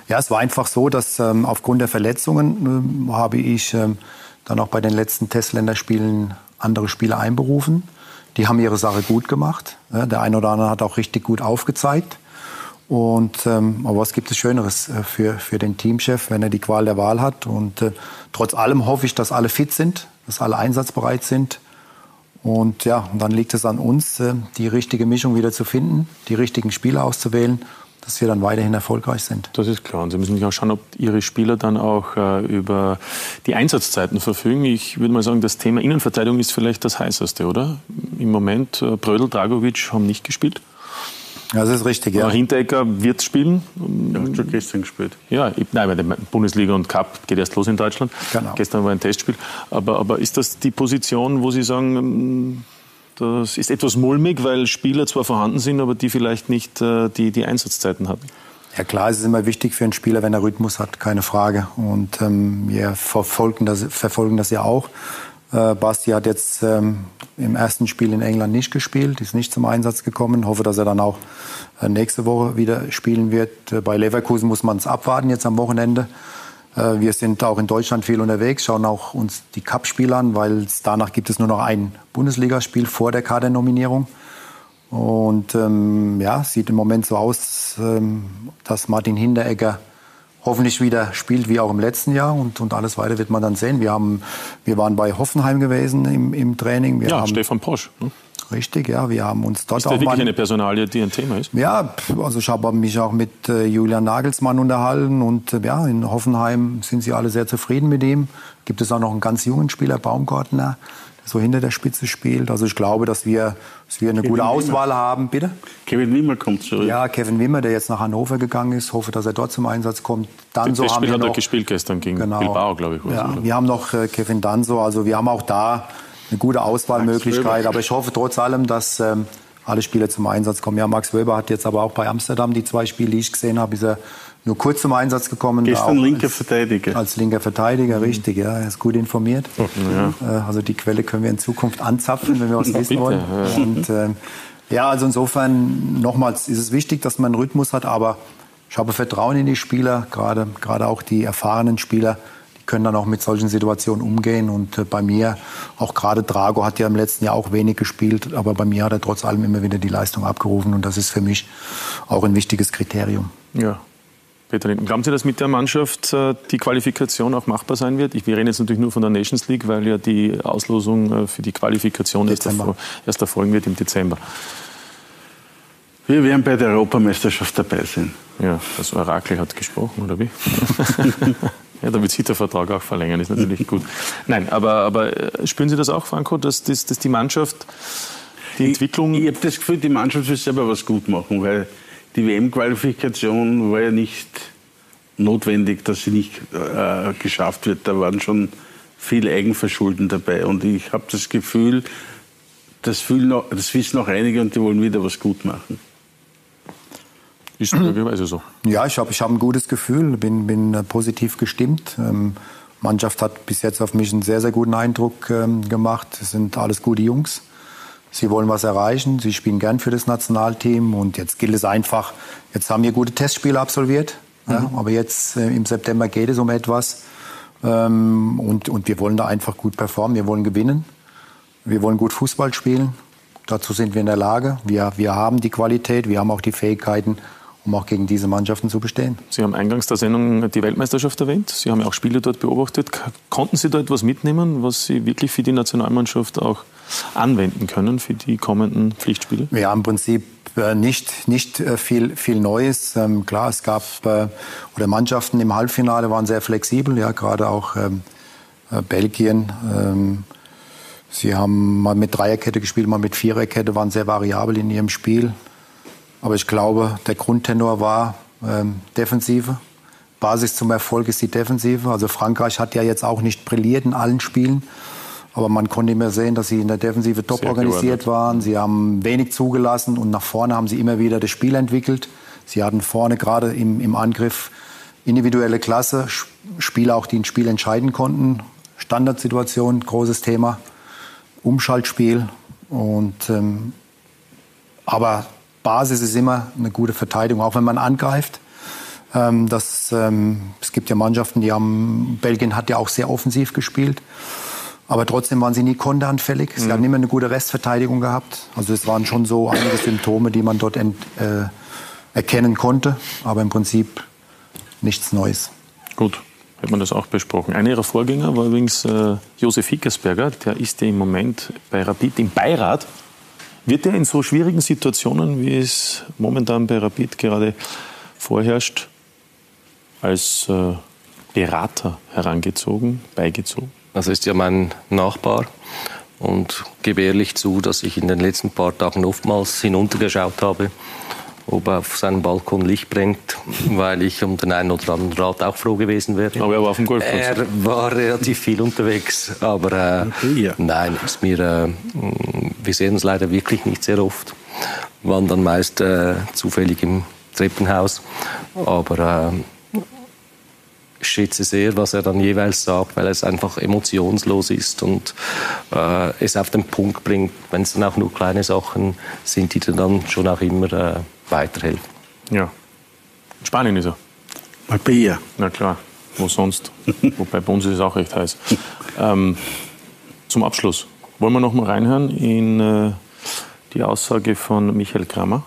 S4: Ja, es war einfach so, dass ähm, aufgrund der Verletzungen äh, habe ich ähm, dann auch bei den letzten Testländerspielen andere Spieler einberufen. Die haben ihre Sache gut gemacht. Ja, der eine oder andere hat auch richtig gut aufgezeigt. Und, ähm, aber was gibt es Schöneres äh, für, für den Teamchef, wenn er die Qual der Wahl hat? Und äh, trotz allem hoffe ich, dass alle fit sind, dass alle einsatzbereit sind und ja, und dann liegt es an uns, äh, die richtige Mischung wieder zu finden, die richtigen Spieler auszuwählen, dass wir dann weiterhin erfolgreich sind.
S1: Das ist klar. Und Sie müssen sich auch schauen, ob Ihre Spieler dann auch äh, über die Einsatzzeiten verfügen. Ich würde mal sagen, das Thema Innenverteidigung ist vielleicht das heißeste, oder? Im Moment, äh, Brödel, Dragovic haben nicht gespielt.
S4: Ja, das ist richtig, ja.
S1: Hinteregger wird spielen.
S3: Ja, hat schon gestern gespielt.
S1: Ja, ich, nein, weil die Bundesliga und Cup geht erst los in Deutschland.
S4: Genau.
S1: Gestern war ein Testspiel. Aber, aber ist das die Position, wo Sie sagen, ähm, das ist etwas mulmig, weil Spieler zwar vorhanden sind, aber die vielleicht nicht äh, die, die Einsatzzeiten hatten?
S4: Ja klar, es ist immer wichtig für einen Spieler, wenn er Rhythmus hat, keine Frage. Und ähm, wir verfolgen das, verfolgen das ja auch. Äh, Basti hat jetzt ähm, im ersten Spiel in England nicht gespielt, ist nicht zum Einsatz gekommen. Hoffe, dass er dann auch äh, nächste Woche wieder spielen wird. Äh, bei Leverkusen muss man es abwarten jetzt am Wochenende. Äh, wir sind auch in Deutschland viel unterwegs, schauen auch uns die Cup-Spiele an, weil danach gibt es nur noch ein Bundesligaspiel vor der Kadernominierung. Und ähm, ja, sieht im Moment so aus, ähm, dass Martin Hinteregger hoffentlich wieder spielt wie auch im letzten Jahr und, und alles weiter wird man dann sehen. Wir, haben, wir waren bei Hoffenheim gewesen im, im Training. Wir
S1: ja,
S4: haben,
S1: Stefan Posch. Ne?
S4: Richtig, ja, wir haben uns dort
S1: ist auch wirklich mal, eine Personalie, die ein Thema ist?
S4: Ja, also ich habe mich auch mit äh, Julian Nagelsmann unterhalten und äh, ja, in Hoffenheim sind sie alle sehr zufrieden mit ihm. Gibt es auch noch einen ganz jungen Spieler, Baumgartner, so hinter der Spitze spielt. Also ich glaube, dass wir, dass wir eine Kevin gute Auswahl Wimmer. haben. Bitte?
S3: Kevin Wimmer kommt zurück.
S4: Ja, Kevin Wimmer, der jetzt nach Hannover gegangen ist. Hoffe, dass er dort zum Einsatz kommt.
S1: Danso das Spiel haben wir hat er gespielt gestern gegen
S4: genau,
S1: Bilbao, glaube ich.
S4: Ja, wir haben noch äh, Kevin Danso. Also wir haben auch da eine gute Auswahlmöglichkeit. Aber ich hoffe trotz allem, dass ähm, alle Spieler zum Einsatz kommen. Ja, Max Wöber hat jetzt aber auch bei Amsterdam die zwei Spiele, die ich gesehen habe, ist er nur kurz zum Einsatz gekommen.
S3: Gestern linker Verteidiger.
S4: Als linker Verteidiger, mhm. richtig, ja. Er ist gut informiert. Ja. Äh, also die Quelle können wir in Zukunft anzapfen, wenn wir was *laughs* wissen wollen. Ja. Und, äh, ja, also insofern, nochmals, ist es wichtig, dass man einen Rhythmus hat, aber ich habe Vertrauen in die Spieler, gerade, gerade auch die erfahrenen Spieler, die können dann auch mit solchen Situationen umgehen. Und äh, bei mir, auch gerade Drago hat ja im letzten Jahr auch wenig gespielt, aber bei mir hat er trotz allem immer wieder die Leistung abgerufen und das ist für mich auch ein wichtiges Kriterium.
S1: Ja, Peter Linden, glauben Sie, dass mit der Mannschaft äh, die Qualifikation auch machbar sein wird? Wir reden jetzt natürlich nur von der Nations League, weil ja die Auslosung äh, für die Qualifikation erst, erst erfolgen wird im Dezember.
S3: Wir werden bei der Europameisterschaft dabei sein.
S1: Ja, das Orakel hat gesprochen, oder wie? *laughs* ja, damit sich der Vertrag auch verlängern, ist natürlich gut. Nein, aber, aber äh, spüren Sie das auch, Franco, dass, dass, dass die Mannschaft die Entwicklung.
S3: Ich, ich habe das Gefühl, die Mannschaft will selber was gut machen, weil die WM-Qualifikation war ja nicht notwendig, dass sie nicht äh, geschafft wird. Da waren schon viel Eigenverschulden dabei. Und ich habe das Gefühl, das, noch, das, wissen auch einige und die wollen wieder was gut machen.
S1: Ist möglicherweise so.
S4: Ja, ich habe ich hab ein gutes Gefühl, bin, bin äh, positiv gestimmt. Ähm, Mannschaft hat bis jetzt auf mich einen sehr, sehr guten Eindruck ähm, gemacht. Es sind alles gute Jungs. Sie wollen was erreichen, sie spielen gern für das Nationalteam. Und jetzt gilt es einfach, jetzt haben wir gute Testspiele absolviert, mhm. ja, aber jetzt äh, im September geht es um etwas. Ähm, und, und wir wollen da einfach gut performen, wir wollen gewinnen, wir wollen gut Fußball spielen, dazu sind wir in der Lage, wir, wir haben die Qualität, wir haben auch die Fähigkeiten, um auch gegen diese Mannschaften zu bestehen.
S1: Sie haben eingangs der Sendung die Weltmeisterschaft erwähnt. Sie haben ja auch Spiele dort beobachtet. Konnten Sie da etwas mitnehmen, was Sie wirklich für die Nationalmannschaft auch anwenden können für die kommenden Pflichtspiele?
S4: Ja, im Prinzip äh, nicht, nicht äh, viel, viel Neues. Ähm, klar, es gab, äh, oder Mannschaften im Halbfinale waren sehr flexibel, ja, gerade auch ähm, Belgien. Ähm, Sie haben mal mit Dreierkette gespielt, mal mit Viererkette, waren sehr variabel in ihrem Spiel. Aber ich glaube, der Grundtenor war ähm, Defensive. Basis zum Erfolg ist die Defensive. Also Frankreich hat ja jetzt auch nicht brilliert in allen Spielen. Aber man konnte immer sehen, dass sie in der Defensive top organisiert waren. Sie haben wenig zugelassen und nach vorne haben sie immer wieder das Spiel entwickelt. Sie hatten vorne gerade im, im Angriff individuelle Klasse, Spieler auch, die ein Spiel entscheiden konnten. Standardsituation, großes Thema. Umschaltspiel. Und, ähm, aber Basis ist immer eine gute Verteidigung, auch wenn man angreift. Ähm, das, ähm, es gibt ja Mannschaften, die haben, Belgien hat ja auch sehr offensiv gespielt. Aber trotzdem waren sie nie konteranfällig. Sie mhm. hatten immer eine gute Restverteidigung gehabt. Also es waren schon so einige Symptome, die man dort ent, äh, erkennen konnte. Aber im Prinzip nichts Neues.
S1: Gut, hat man das auch besprochen. Einer ihrer Vorgänger war übrigens äh, Josef Hickersberger. Der ist ja im Moment bei Rapid im Beirat. Wird er in so schwierigen Situationen, wie es momentan bei Rapid gerade vorherrscht, als äh, Berater herangezogen, beigezogen?
S2: Also ist ja mein Nachbar und gebe ehrlich zu, dass ich in den letzten paar Tagen oftmals hinuntergeschaut habe, ob auf seinem Balkon Licht brennt, weil ich um den einen oder anderen Rat auch froh gewesen wäre.
S1: Aber er war auf dem Golfplatz.
S2: Er war relativ viel unterwegs, aber äh, ja. nein, ist mir, äh, wir sehen uns leider wirklich nicht sehr oft, waren dann meist äh, zufällig im Treppenhaus, aber äh, ich schätze sehr, was er dann jeweils sagt, weil es einfach emotionslos ist und äh, es auf den Punkt bringt, wenn es dann auch nur kleine Sachen sind, die dann schon auch immer weiterhelfen.
S1: Ja. In Spanien ist er.
S3: Marbella.
S1: Na klar, wo sonst? *laughs* Wobei bei uns ist es auch recht heiß. Ähm, zum Abschluss wollen wir noch mal reinhören in äh, die Aussage von Michael Kramer.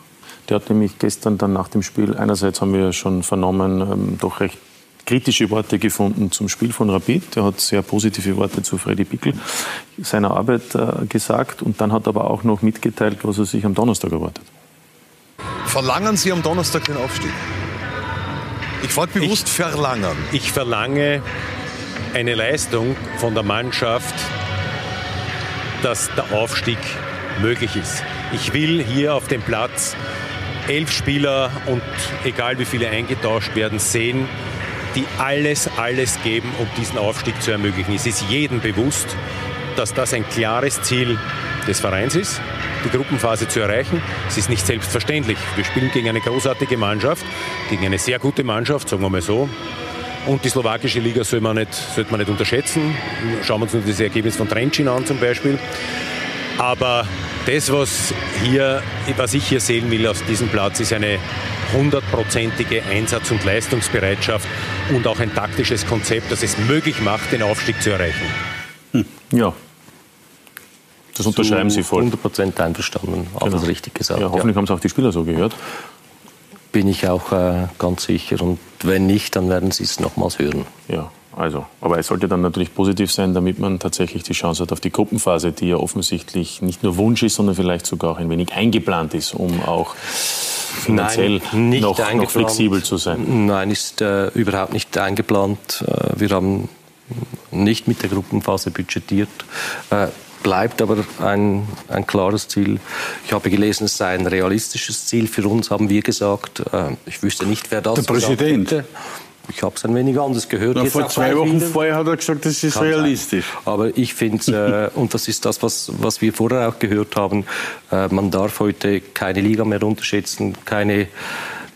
S1: Der hat nämlich gestern dann nach dem Spiel, einerseits haben wir schon vernommen, ähm, doch recht kritische Worte gefunden zum Spiel von Rapid. Er hat sehr positive Worte zu Freddy Pickel seiner Arbeit äh, gesagt und dann hat er aber auch noch mitgeteilt, was er sich am Donnerstag erwartet.
S7: Verlangen Sie am Donnerstag den Aufstieg? Ich frage bewusst
S13: ich,
S7: verlangen.
S13: Ich verlange eine Leistung von der Mannschaft, dass der Aufstieg möglich ist. Ich will hier auf dem Platz elf Spieler und egal wie viele eingetauscht werden, sehen, die alles, alles geben, um diesen Aufstieg zu ermöglichen. Es ist jedem bewusst, dass das ein klares Ziel des Vereins ist, die Gruppenphase zu erreichen. Es ist nicht selbstverständlich. Wir spielen gegen eine großartige Mannschaft, gegen eine sehr gute Mannschaft, sagen wir mal so. Und die slowakische Liga soll man nicht, sollte man nicht unterschätzen. Schauen wir uns nur das Ergebnis von Trencin an zum Beispiel. Aber das, was, hier, was ich hier sehen will auf diesem Platz, ist eine hundertprozentige Einsatz- und Leistungsbereitschaft und auch ein taktisches Konzept, das es möglich macht, den Aufstieg zu erreichen.
S1: Hm. Ja. Das unterschreiben Sie voll.
S2: 100% einverstanden, alles genau. richtig gesagt.
S1: Ja, hoffentlich ja. haben es auch die Spieler so gehört.
S2: Bin ich auch äh, ganz sicher. Und wenn nicht, dann werden Sie es nochmals hören.
S1: Ja, also, aber es sollte dann natürlich positiv sein, damit man tatsächlich die Chance hat auf die Gruppenphase, die ja offensichtlich nicht nur Wunsch ist, sondern vielleicht sogar auch ein wenig eingeplant ist, um auch finanziell Nein, noch, noch, flexibel zu sein.
S2: Nein, ist äh, überhaupt nicht eingeplant. Äh, wir haben nicht mit der Gruppenphase budgetiert. Bleibt aber ein, ein klares Ziel. Ich habe gelesen, es sei ein realistisches Ziel. Für uns haben wir gesagt, äh, ich wüsste nicht, wer das
S3: Der Präsident. Hätte.
S2: Ich habe es ein wenig anders gehört.
S3: Na, vor zwei Wochen vielen. vorher hat er gesagt, das ist Kann realistisch.
S2: Sein. Aber ich finde, äh, *laughs* und das ist das, was, was wir vorher auch gehört haben, äh, man darf heute keine Liga mehr unterschätzen, keine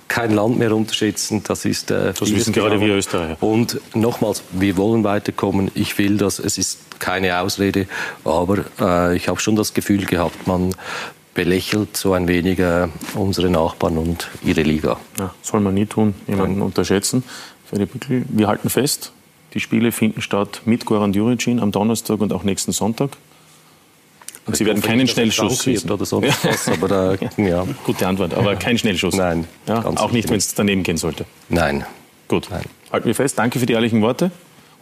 S2: kein Land mehr unterschätzen. Das ist
S1: äh, das wissen gerade wir Österreicher.
S2: Und nochmals, wir wollen weiterkommen. Ich will das. Es ist keine Ausrede, aber äh, ich habe schon das Gefühl gehabt, man belächelt so ein wenig äh, unsere Nachbarn und ihre Liga.
S1: Ja, soll man nie tun, jemanden unterschätzen. Wir halten fest, die Spiele finden statt mit Goran Juricin am Donnerstag und auch nächsten Sonntag. Und Sie werden keinen Schnellschuss schießen.
S2: Oder sonst was, aber
S1: da, *laughs* ja. Gute Antwort, aber kein Schnellschuss.
S2: Nein.
S1: Ja, auch nicht, wenn es daneben gehen sollte.
S2: Nein.
S1: Gut. Nein. Halten wir fest. Danke für die ehrlichen Worte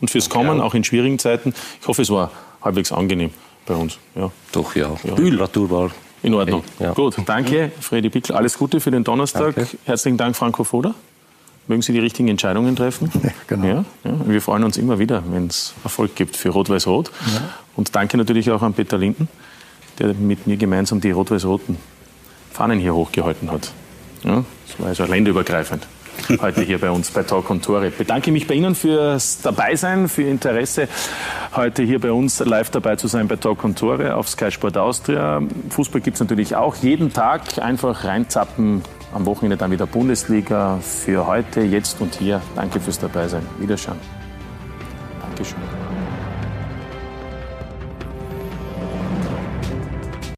S1: und fürs Kommen, ja. auch in schwierigen Zeiten. Ich hoffe, es war halbwegs angenehm bei uns. Ja.
S2: Doch, ja. ja. Temperatur war
S1: in Ordnung. Ja. Gut, danke, *laughs* Freddy Pickel. Alles Gute für den Donnerstag. Danke. Herzlichen Dank, Franco Foda. mögen Sie die richtigen Entscheidungen treffen. *laughs*
S4: Ja, genau.
S1: Ja, ja. Wir freuen uns immer wieder, wenn es Erfolg gibt für Rot-Weiß-Rot.
S4: Ja.
S1: Und danke natürlich auch an Peter Linden, der mit mir gemeinsam die rot-weiß-roten Fahnen hier hochgehalten hat. Ja, das war also länderübergreifend *laughs* heute hier bei uns bei Talk und Tore. Bedanke mich bei Ihnen fürs Dabeisein, für Ihr Interesse, heute hier bei uns live dabei zu sein bei Talk und Tore auf Sky Sport Austria. Fußball gibt es natürlich auch jeden Tag. Einfach reinzappen. Am Wochenende dann wieder Bundesliga. Für heute, jetzt und hier. Danke fürs Dabeisein. Wiederschauen. Dankeschön.